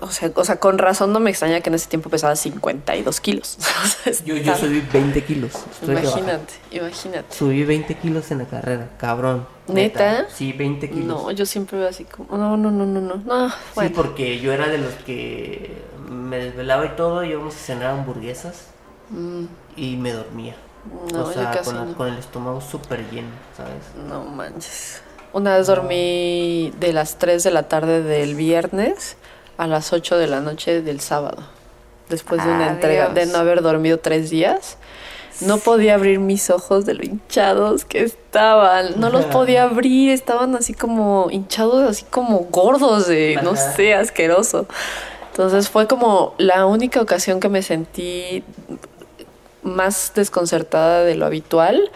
O sea, o sea, con razón no me extraña que en ese tiempo pesaba 52 kilos. O sea, Yo, yo subí 20 kilos. Imagínate, imagínate. Subí 20 kilos en la carrera, cabrón. ¿Neta? Sí, 20 kilos. No, yo siempre veo así como, no, no, no, no, no. no Sí, porque yo era de los que me desvelaba y todo, íbamos a cenar hamburguesas Mm, y me dormía. No, o yo sea, casi con, la- no. con el estómago súper lleno, ¿sabes? no manches. Una vez dormí de las 3 de la tarde del viernes a las 8 de la noche del sábado. Después de una entrega, de Adiós. no haber dormido tres días. No podía abrir mis ojos de lo hinchados que estaban. No los podía abrir. Estaban así como hinchados, así como gordos de, no sé, asqueroso. Entonces fue como la única ocasión que me sentí más desconcertada de lo habitual.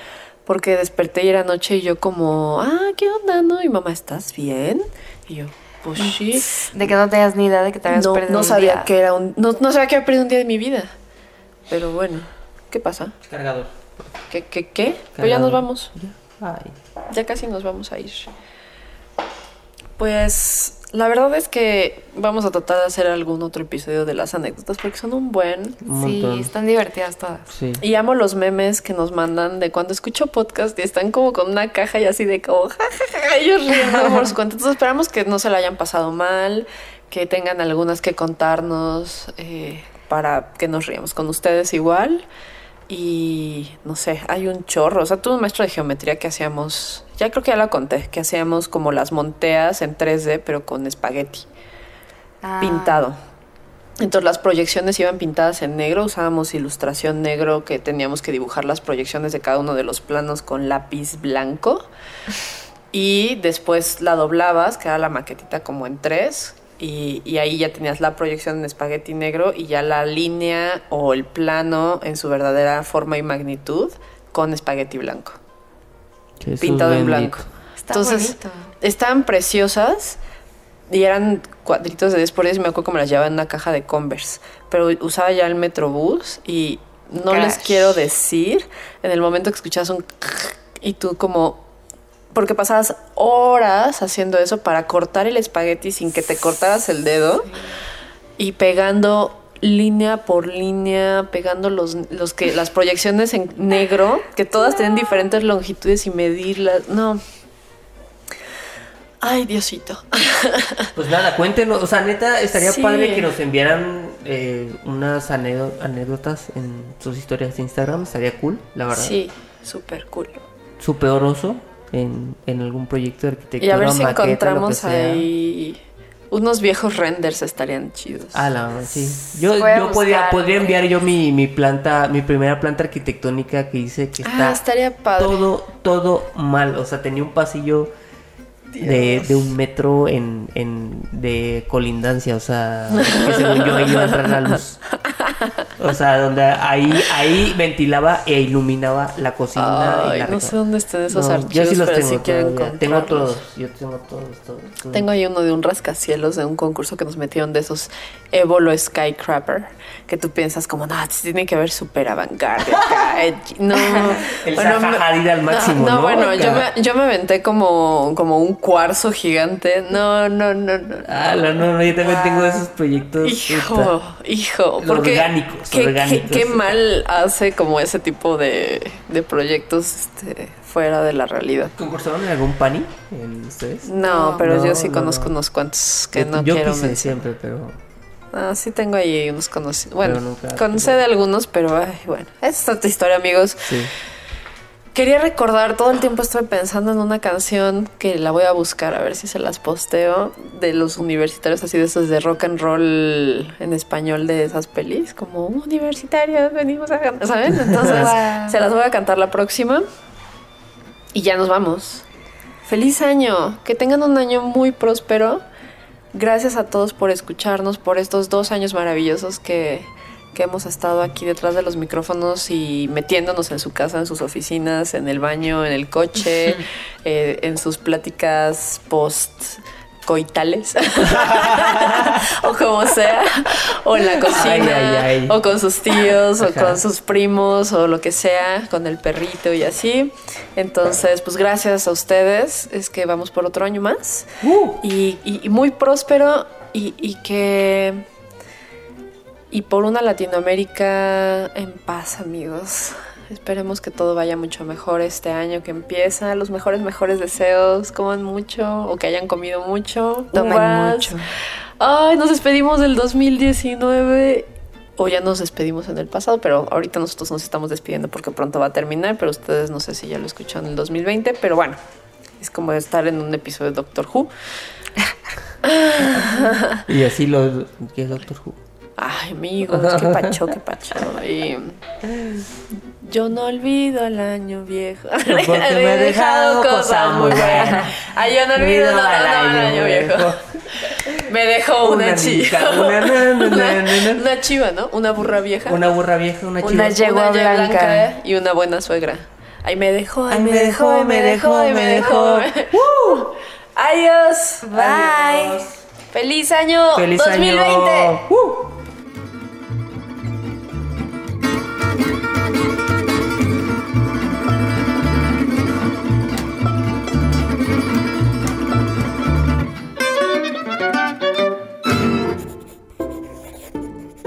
Porque desperté y era noche y yo como, ah, ¿qué onda? No, y mamá, ¿estás bien? Y yo, pues sí. De que no tenías ni idea de que te habías No, perdido no un sabía día. que era un. No, no sabía que había perdido un día de mi vida. Pero bueno, ¿qué pasa? Cargador. ¿Qué, qué, qué? Pero ya nos vamos. Ay. Ya casi nos vamos a ir. Pues la verdad es que vamos a tratar de hacer algún otro episodio de las anécdotas porque son un buen. Un Sí, están divertidas todas. Sí. Y amo los memes que nos mandan de cuando escucho podcast y están como con una caja y así de como ja, ja, ja, ellos riendo por su cuenta. Entonces esperamos que no se la hayan pasado mal, que tengan algunas que contarnos eh, para que nos riamos con ustedes igual. Y no sé, hay un chorro. O sea, tuve un maestro de geometría que hacíamos, ya creo que ya la conté, que hacíamos como las monteas en 3D, pero con espagueti Ah, pintado. Entonces las proyecciones iban pintadas en negro, usábamos ilustración negro que teníamos que dibujar las proyecciones de cada uno de los planos con lápiz blanco. Y después la doblabas, que era la maquetita como en tres. Y, y ahí ya tenías la proyección en espagueti negro y ya la línea o el plano en su verdadera forma y magnitud con espagueti blanco, Jesús pintado en blanco. Está Entonces, bonito. estaban preciosas y eran cuadritos de 10 por 10 y me acuerdo que me las llevaba en una caja de Converse. Pero usaba ya el Metrobús y no les quiero decir en el momento que escuchabas un y tú como porque pasabas horas haciendo eso para cortar el espagueti sin que te cortaras el dedo y pegando línea por línea, pegando los, los que las proyecciones en negro, que todas tienen diferentes longitudes y medirlas. No. Ay, Diosito. Pues nada, cuéntenos, o sea, neta, estaría Sí. padre que nos enviaran eh, unas anécdo- anécdotas en sus historias de Instagram, estaría cool, la verdad. Sí, súper cool. Su peor oso en, en algún proyecto de arquitectura, Y a ver si maqueta, encontramos ahí unos viejos renders estarían chidos. Ah, la sí. Yo, yo podía, podría enviar yo mi, mi planta, mi primera planta arquitectónica que hice que está Ah, estaría padre. todo, todo mal. O sea, tenía un pasillo de, de un metro en, en de colindancia, o sea, que según yo iba a entrar la luz. O sea, donde ahí, ahí ventilaba e iluminaba la cocina. y la no sé dónde estén esos No, archivos, yo sí los pero tengo sí quiero todavía. Tengo todos, yo tengo todos, todos, todos. Tengo ahí uno de un rascacielos de un concurso que nos metieron de esos Evolo Skycrapper, que tú piensas como, no, tiene que ver súper avant-garde acá, edgy". No, El me- Zaha Hadid al máximo, ¿no? bueno, yo me, yo me aventé como, como un cuarzo gigante. No, no, no, no. Ah, no, no, no, yo también tengo esos proyectos. Hijo, puta. hijo, porque orgánicos, qué, qué- orgánicos. qué mal hace como ese tipo de, de proyectos este, fuera de la realidad. ¿Concursaron en algún pani en ustedes? No, No. pero No, yo sí no, conozco no. unos cuantos que yo, no yo quiero quise mencionar. siempre, pero Ah, sí tengo ahí unos conocidos. Bueno, conocí de algunos, pero ay, bueno. Esa es otra historia, amigos. sí. quería recordar, todo el tiempo estoy pensando en una canción que la voy a buscar a ver si se las posteo de los universitarios así de esos de rock and roll en español de esas pelis, como universitarios, venimos a cantar, ¿saben? Entonces Wow. se las voy a cantar la próxima y ya nos vamos. Feliz año, que tengan un año muy próspero. Gracias a todos por escucharnos, por estos dos años maravillosos que, que hemos estado aquí detrás de los micrófonos y metiéndonos en su casa, en sus oficinas, en el baño, en el coche, eh, en sus pláticas post coitales. O como sea o en la cocina Ay, ay, ay. o con sus tíos o con sus primos o lo que sea con el perrito y así. Entonces pues gracias a ustedes es que vamos por otro año más. Uh. y, y- y muy próspero y, y que y por una Latinoamérica en paz amigos esperemos que todo vaya mucho mejor este año que empieza los mejores mejores deseos coman mucho o que hayan comido mucho Tomen uvas. mucho. ay nos despedimos del 2019 o ya nos despedimos en el pasado, pero ahorita nosotros nos estamos despidiendo porque pronto va a terminar, pero ustedes no sé si ya lo escucharon en el 2020, pero bueno, es como estar en un episodio de Doctor Who. Y así lo que es Doctor Who. Ay, amigos, qué pacho, qué pacho. Y yo no olvido el año viejo. Porque me ha dejado cosas muy buenas. Ay, yo no olvido no, no, no, el año viejo. Me dejó una, Una chiva. una na, na, na, Una, na, na. una chiva, ¿no? Una burra vieja. Una burra vieja, una chiva. Una yegua blanca. y una buena suegra. Ay, me dejó, ay, Ay, me, me dejó, dejó, me dejó, me me dejó. dejó. Adiós. Bye. Feliz año ¡Feliz 2020. año! Uh.